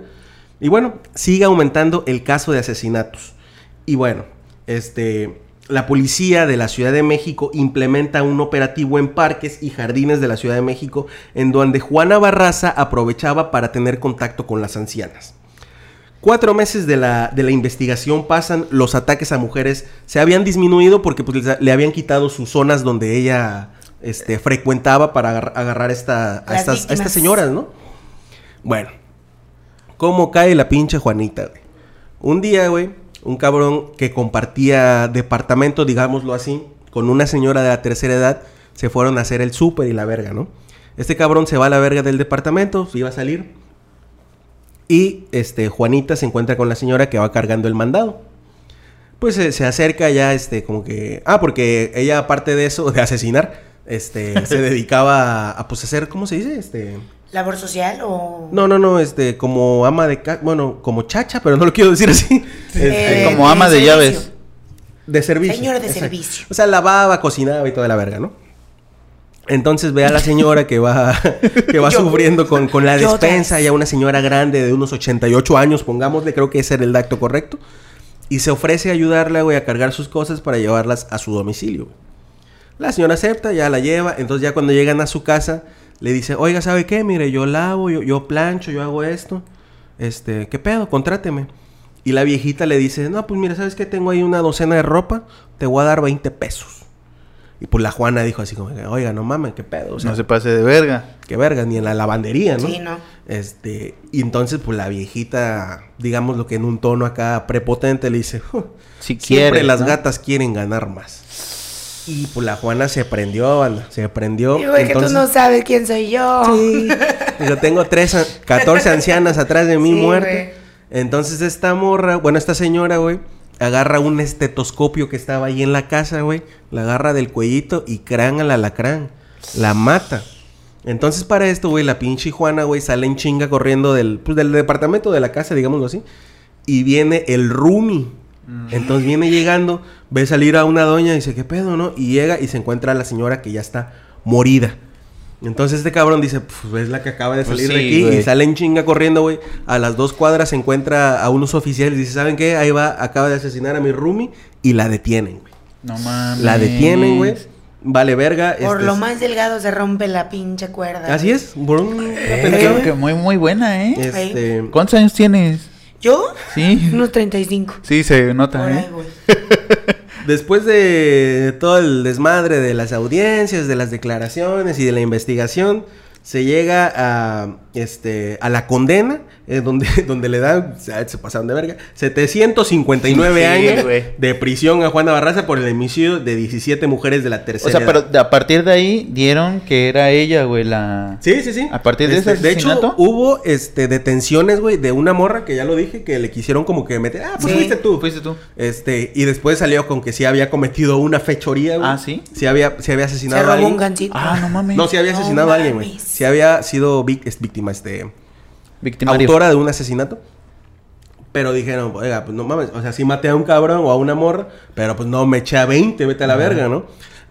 Y bueno, sigue aumentando el caso de asesinatos. Y bueno, este, la policía de la Ciudad de México implementa un operativo en parques y jardines de la Ciudad de México en donde Juana Barraza aprovechaba para tener contacto con las ancianas. Cuatro meses de la, de la investigación pasan, los ataques a mujeres se habían disminuido porque pues, le habían quitado sus zonas donde ella este, frecuentaba para agar- agarrar esta, a, estas, a estas señoras, ¿no? Bueno, ¿cómo cae la pinche Juanita, güey? Un día, güey, un cabrón que compartía departamento, digámoslo así, con una señora de la tercera edad, se fueron a hacer el súper y la verga, ¿no? Este cabrón se va a la verga del departamento, se iba a salir. Y este, Juanita se encuentra con la señora que va cargando el mandado. Pues se, se acerca ya, este, como que. Ah, porque ella, aparte de eso, de asesinar, este, se dedicaba a, a, pues hacer, ¿cómo se dice? Este.
¿Labor social o...?
No, no, no, este, como ama de casa, bueno, como chacha, pero no lo quiero decir así. Este,
Eh,
como ama de llaves.
de servicio.
Señora de
Exacto.
servicio.
O sea, lavaba, cocinaba y toda la verga, ¿no? Entonces ve a la señora que va, que va
Yo-
sufriendo con, con la despensa,
das.
ya una señora grande de unos 88 años, pongámosle, creo que ese era el dato correcto. y se ofrece a ayudarla, güey, a cargar sus cosas para llevarlas a su domicilio. La señora acepta, ya la lleva, entonces ya cuando llegan a su casa, le dice, oiga, ¿sabe qué? Mire, yo lavo, yo, yo plancho, yo hago esto. Este, ¿qué pedo? Contráteme. Y la viejita le dice, no, pues mira, ¿sabes qué? Tengo ahí una docena de ropa, te voy a dar 20 pesos. Y pues la Juana dijo así como, oiga, no mames, ¿qué pedo? O sea,
no se pase de verga.
qué verga, ni en la lavandería, ¿no?
Sí, no.
Este, y entonces, pues la viejita, digamos lo que en un tono acá prepotente le dice, "Huh,
Si
siempre
quieres,
las
¿no?
gatas quieren ganar más. Y pues la Juana se prendió, banda, se prendió.
Y, güey, que tú no sabes quién soy yo.
Sí. Yo tengo tres, a- 14 ancianas atrás de mí
Sí,
muertas.
güey.
Entonces esta morra, bueno, esta señora, güey, agarra un estetoscopio que estaba ahí en la casa, güey. La agarra del cuellito y crán al alacrán. La mata. Entonces para esto, güey, la pinche Juana, güey, sale en chinga corriendo del, pues, del departamento de la casa, digámoslo así. Y viene el Rumi. Entonces viene llegando, ve salir a una doña y dice, ¿qué pedo, no? Y llega y se encuentra a la señora que ya está morida. Entonces este cabrón dice, pues es la que acaba de
Pues
salir de aquí
güey.
y sale en chinga corriendo, güey. A las dos cuadras se encuentra a unos oficiales y dice, ¿saben qué? Ahí va, acaba de asesinar a mi roomie y la detienen, güey.
No mames.
La detienen, güey. Vale verga.
Por
este,
lo más delgado se rompe la pinche cuerda.
Así es.
Eh,
pendeja.
que muy, muy buena, ¿eh?
Este,
¿Cuántos años tienes?
¿Yo?
Sí.
Unos 35.
Sí, se
Por
nota,
ahí,
¿eh?
güey.
Después de todo el desmadre de las audiencias, de las declaraciones y de la investigación, se llega a este a la condena, eh, donde, donde le dan, o sea, se pasaron de verga, 759
Sí,
años de prisión a Juana Barraza por el homicidio de 17 mujeres de la tercera
O sea,
edad.
pero a partir de ahí dieron que era ella, güey, la...
Sí, sí, sí.
A partir de
Este,
ese
De hecho,
asesinato.
hubo este, detenciones, güey, de una morra que ya lo dije, que le quisieron como que meter. Ah, pues
Sí.
fuiste tú.
Fuiste tú.
Este, y después salió con que sí había cometido una fechoría, güey.
Ah, ¿sí?
Sí había, sí había
Se
asesinado a alguien.
un gancito.
Ah, no mames.
No, sí había
No
asesinado a alguien, güey. Sí había sido es víctima, este,
Victimario.
autora de un asesinato. Pero dijeron, oiga, pues no mames, o sea, sí maté a un cabrón o a una morra, pero pues no me eché a 20, vete a la verga, ¿no?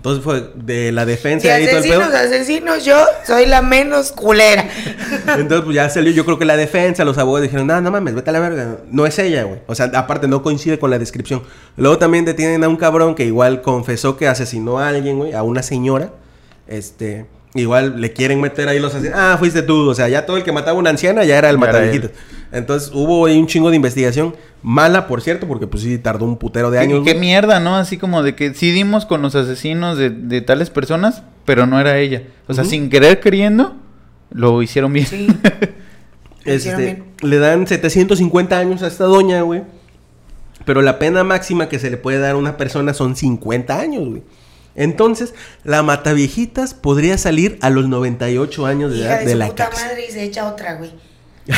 Entonces fue de la defensa
De
todo el pedo.
asesinos, asesinos, yo soy la menos culera.
Entonces, pues ya salió, yo creo que la defensa, los abogados dijeron, no, no mames, vete a la verga. No es ella, güey. O sea, aparte no coincide con la descripción. Luego también detienen a un cabrón que igual confesó que asesinó a alguien, güey, a una señora. Este, igual le quieren meter ahí los asesinos. Ah, fuiste tú. O sea, ya todo el que mataba a una anciana ya era el mataviejitas. Entonces hubo ahí un chingo de investigación. Mala, por cierto, porque pues sí tardó un putero de
¿Qué,
años.
qué
güey.
mierda, ¿no? Así como de que sí dimos con los asesinos de, de tales personas, pero no era ella. O sea, sin querer queriendo, lo hicieron bien.
Sí. Hicieron
Este,
bien.
le dan 750 años a esta doña, güey. Pero la pena máxima que se le puede dar a una persona son 50 años, güey. Entonces, la mataviejitas podría salir a los 98 años de
Hija
edad
de,
de,
su
la
puta
cárcel.
madre y se echa otra, güey.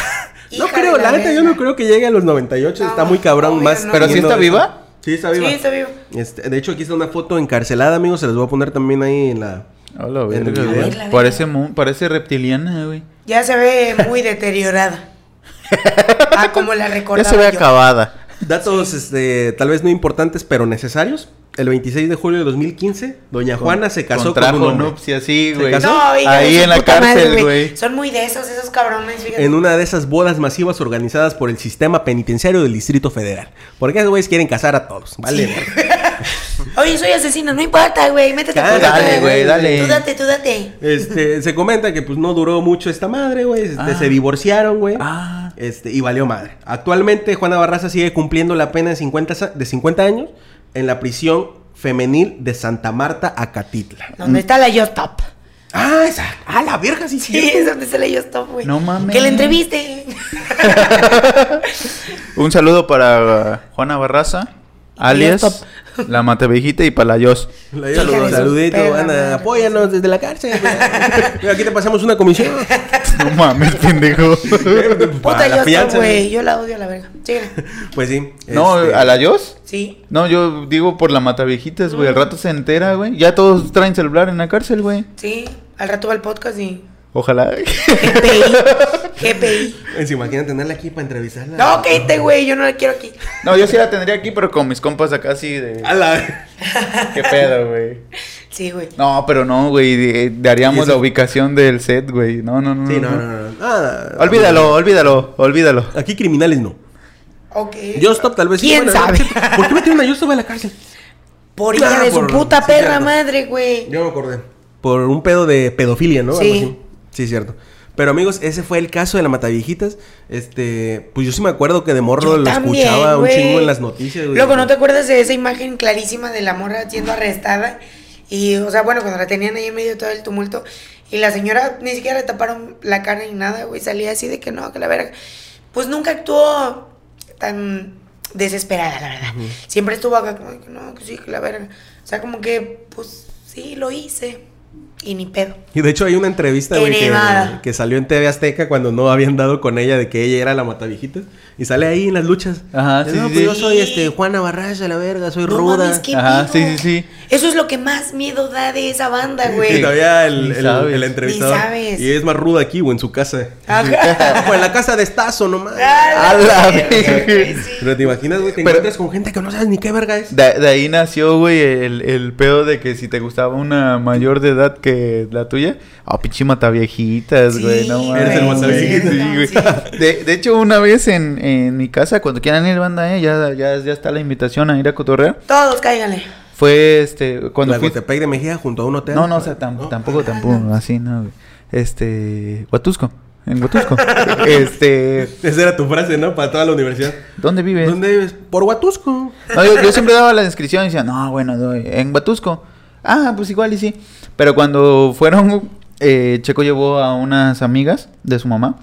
No creo,
de
la neta, yo no creo que llegue a los 98.
No,
está muy cabrón
obvio
más.
no.
¿Pero sí
teniendo
está
eso.
viva?
Sí, está viva.
Sí, está vivo.
Este, de hecho, aquí está una foto encarcelada, amigos. Se les voy a poner también ahí en la.
Hola,
En el
verga,
video.
güey. Parece, parece reptiliana, güey.
Ya se ve muy deteriorada. Ah, como la
Ya
recordaba
se ve
yo.
acabada.
Datos, este, tal vez no importantes, pero necesarios. El 26 de julio de 2015, Doña Juana se casó con un hombre.
nupcias, sí,
¿Se
güey.
casó?
No, hija de
Ahí en la cárcel, güey.
Son muy de esos, esos cabrones, fíjate.
En una de esas bodas masivas organizadas por el sistema penitenciario del Distrito Federal. Porque esos güeyes quieren casar a todos, ¿vale?
Oye, soy asesino, no importa, güey, métete tú,
dale, güey, dale.
Tú date, tú date.
Este, se comenta que pues no duró mucho esta madre, güey. Este,
Ah.
Se divorciaron, güey.
Ah.
Este, y valió madre. Actualmente Juana Barraza sigue cumpliendo la pena de 50, sa- de 50 años en la prisión femenil de Santa Marta, Acatitla.
¿Dónde está la Yo Stop?
Ah, esa. Ah, la verga, sí,
Sí,
sí.
es donde está la Yo Stop, güey.
No mames.
Que la entreviste.
Un saludo para uh, Juana Barraza, alias La Matavejita y para la Yos.
La
de su
saludito, Ana, apóyanos desde la cárcel. Aquí te pasamos una comisión.
No mames, pendejo.
Puta
Para la
Yo
fianza,
Stop, güey. Yo la odio a la verga. Síguele.
Pues sí.
No,
este,
¿a la Yos?
Sí.
No, yo digo por la Mataviejitas, güey. Al rato se entera, güey. Ya todos traen celular en la cárcel, güey.
Sí. Al rato va el podcast y.
Ojalá.
GPI. GPI.
¿Se imaginan tenerla aquí para entrevistarla?
No, cállate, güey. Yo no la quiero aquí.
No, yo sí la tendría aquí, pero con mis compas acá así de...
A la...
¿Qué pedo, güey?
Sí, güey.
No, pero no, güey. Daríamos la ubicación del set, güey. No, no, no.
Sí, no, no, no. no. Ah,
Olvídalo, olvídalo, olvídalo.
Aquí criminales no.
Ok.
Justop tal vez sí.
¿Quién
bueno,
sabe?
¿Por qué metieron a Justop a la cárcel?
Por hija
Ah,
de su puta
sí,
perra
cierto.
madre, güey.
Yo me acordé. Por un pedo de pedofilia, ¿no?
Sí.
Algo así. Sí, cierto. Pero amigos, ese fue el caso de la Mataviejitas. Este, pues yo sí me acuerdo que de morro
Yo
lo
también,
escuchaba un chingo en las noticias, güey.
Loco, ¿no te acuerdas de esa imagen clarísima de la morra siendo arrestada? Y, o sea, bueno, cuando la tenían ahí en medio de todo el tumulto. Y la señora ni siquiera le taparon la cara ni nada, güey. Salía así de que no, que la verga. Pues nunca actuó tan desesperada, la verdad. Siempre estuvo acá como no, que sí, que la verga. O sea, como que, pues sí, lo hice. Y ni pedo.
Y de hecho hay una entrevista,
En
güey, que, que salió en TV Azteca cuando no habían dado con ella de que ella era la Mataviejitas. Y sale ahí en las luchas.
Ajá, sí,
no,
sí,
pues
sí.
yo soy este Juana Barraza, la verga, soy
No
ruda.
mames, qué
Ajá, sí, sí, sí.
Eso es lo que más miedo da de esa banda,
Y
güey.
todavía el, el- el entrevistador.
Ni sabes.
Y es más ruda aquí o en su casa.
Ajá.
o en la casa de Estazo nomás.
A
A la
verga,
verga.
güey, sí.
Pero te imaginas, güey, te
Pero-
encuentras con gente que no sabes ni qué verga es.
De, de ahí nació, güey, el, el pedo de que si te gustaba una mayor de edad que la tuya, ah, pinche mataviejitas,
Sí,
güey, no mames.
Eres el mataviejitas.
Sí, güey.
Sí.
De, de hecho, una vez en, en mi casa, cuando quieran ir banda, eh, ya, ya, ya está la invitación a ir a cotorrear.
Todos cáiganle.
Fue este, cuando
la
fui...
Gotepec de Mejía junto a un hotel.
No, no, o sea, tam-
¿No?
tampoco, tampoco, así, no, güey. Este, Huatusco, en Huatusco. este,
Esa era tu frase, ¿no? Para toda la universidad.
¿dónde vives?
¿Dónde vives? Por Huatusco.
No, yo, yo siempre daba la descripción y decía, no, bueno, doy en Huatusco. Ah, pues igual y sí. Pero cuando fueron, eh, Checo llevó a unas amigas de su mamá,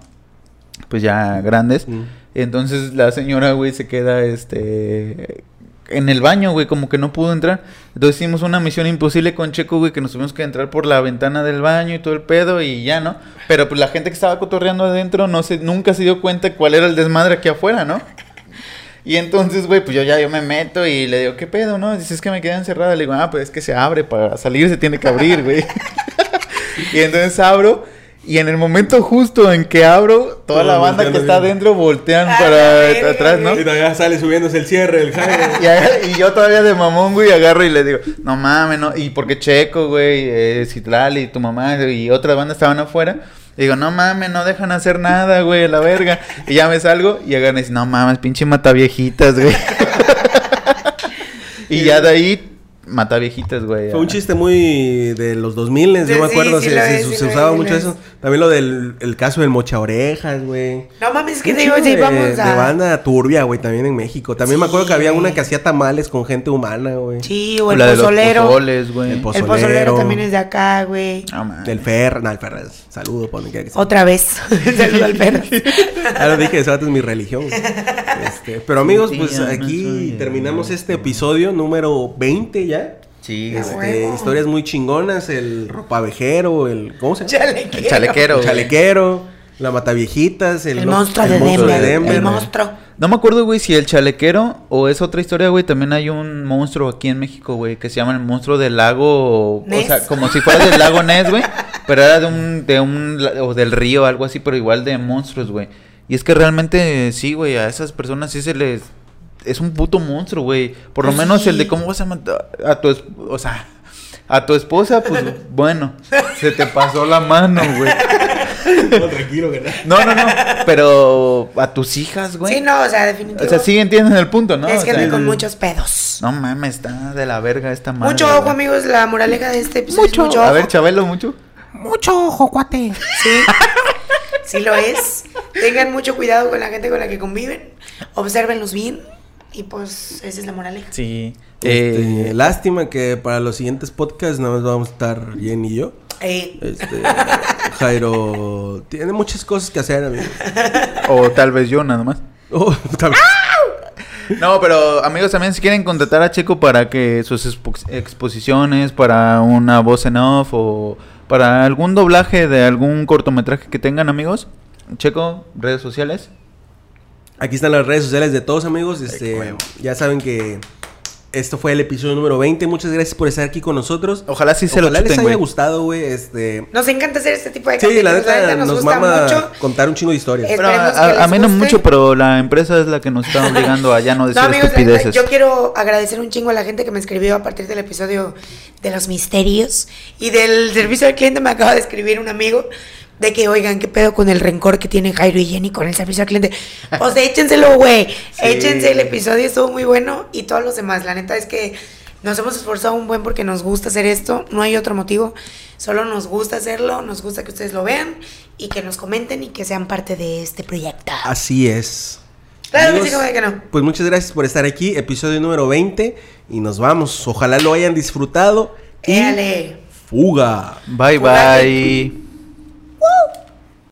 pues ya grandes.
Mm.
Entonces la señora, güey, se queda, este, en el baño, güey, como que no pudo entrar. Entonces hicimos una misión imposible con Checo, güey, que nos tuvimos que entrar por la ventana del baño y todo el pedo y ya, ¿no? Pero pues la gente que estaba cotorreando adentro no se, nunca se dio cuenta cuál era el desmadre aquí afuera, ¿no? Y entonces, güey, pues yo ya yo me meto y le digo, ¿qué pedo, no? Dice, es que me quedé encerrada. Le digo, ah, pues es que se abre, para salir se tiene que abrir, güey. y entonces abro, y en el momento justo en que abro, toda la banda que está adentro voltean
A
para atrás, ¿no?
Y todavía sale subiéndose el cierre, el.
Y, y yo todavía de mamón, güey, agarro y le digo, no mames, no. Y porque Checo, güey, eh, Citlali, tu mamá y otra banda estaban afuera. Y digo, no mames, no dejan hacer nada, güey, a la verga. Y ya me salgo y agarran y dicen, no mames, pinche mataviejitas, güey. y ya de ahí, mataviejitas, güey.
Fue un chiste muy de los 2000,
Sí,
yo me
sí,
acuerdo,
sí
se,
lo
se- se
sí
usaba mucho eso.
es.
También lo del el caso del mocha orejas, güey.
No mames, es que digo, sí,
de,
vamos
de
a.
banda turbia, güey, también en México. También me acuerdo que había
Sí,
una que hacía tamales con gente humana, güey.
Sí, o el
la de los
pozolero.
pozoles, güey.
El
el
pozolero.
pozolero también es de acá, güey.
No mames.
Del Fer, no, el Fer, saludo, por donde que sea.
Otra vez. Saludo al perro.
Ahora dije, esa es mi religión. güey. Este, pero amigos,
Sí,
pues aquí
soy-
terminamos este episodio número 20 ya.
Sí,
Este, historias muy chingonas, el ropavejero, el ¿cómo se llama?
Chalequero.
El chalequero.
El chalequero, la mataviejitas, el,
El monstruo
el
de
monstruo
Denver. El monstruo.
No me acuerdo, güey, si el chalequero o es otra historia, güey. También hay un monstruo aquí en México, güey, que se llama el monstruo del lago. O
Ness.
sea, como si fuera del lago Ness, güey. Pero era de un, de un, o del río, algo así, pero igual de monstruos, güey. Y es que realmente, sí, güey, a esas personas sí se les. Es un puto monstruo, güey. Por lo
Pues
menos el de cómo vas a matar a tu. es- O sea. A tu esposa, pues bueno, se te pasó la mano, güey.
No, tranquilo, que no.
No, no. Pero a tus hijas, güey.
Sí, no, o sea, definitivamente.
O sea, sí entienden el punto, ¿no?
es
O
gente
sea,
con muchos pedos.
No mames, está de la verga esta madre.
mucho ojo,
güey.
amigos. La moraleja de este episodio es mucho
A
ojo.
ver, Chabelo, mucho.
Mucho ojo, cuate.
Sí, sí lo es. Tengan mucho cuidado con la gente con la que conviven. Obsérvenlos bien. Y pues, esa es la moraleja.
Sí.
Este,
Eh,
lástima que para los siguientes podcasts nada más vamos a estar Jen y yo.
Eh,
Este, Jairo tiene muchas cosas que hacer, amigo.
o tal vez yo nada más.
Oh, tal-
No, pero amigos, también si quieren contratar a Checo para que sus expo- exposiciones, para una voz en off o para algún doblaje de algún cortometraje que tengan, amigos. Checo, redes sociales.
Aquí están las redes sociales de todos, amigos. Este, ya saben que esto fue el episodio número 20. Muchas gracias por estar aquí con nosotros.
Ojalá sí se
Ojalá
lo
les
chuten,
haya
güey.
gustado, güey. Este,
nos encanta hacer este tipo de
sí, la neta, nos,
gusta
mama
mucho.
contar un chingo de historias.
Pero a, a- a
les
mí no
guste.
mucho, pero la empresa es la que nos está obligando a ya no decir
No, amigos, la-
estupideces.
yo quiero agradecer un chingo a la gente que me escribió a partir del episodio de los misterios y del servicio al cliente me acaba de escribir un amigo de que, oigan, ¿qué pedo con el rencor que tienen Jairo y Jenny con el servicio al cliente? Pues échenselo, güey. Échense, el episodio estuvo muy bueno y todos los demás. La neta es que nos hemos esforzado un buen porque nos gusta hacer esto. No hay otro motivo. Solo nos gusta hacerlo, nos gusta que ustedes lo vean y que nos comenten y que sean parte de este proyecto.
Así es.
Claro de que no.
Pues muchas gracias por estar aquí, episodio número 20 y nos vamos. Ojalá lo hayan disfrutado y
Éale.
fuga.
Bye bye.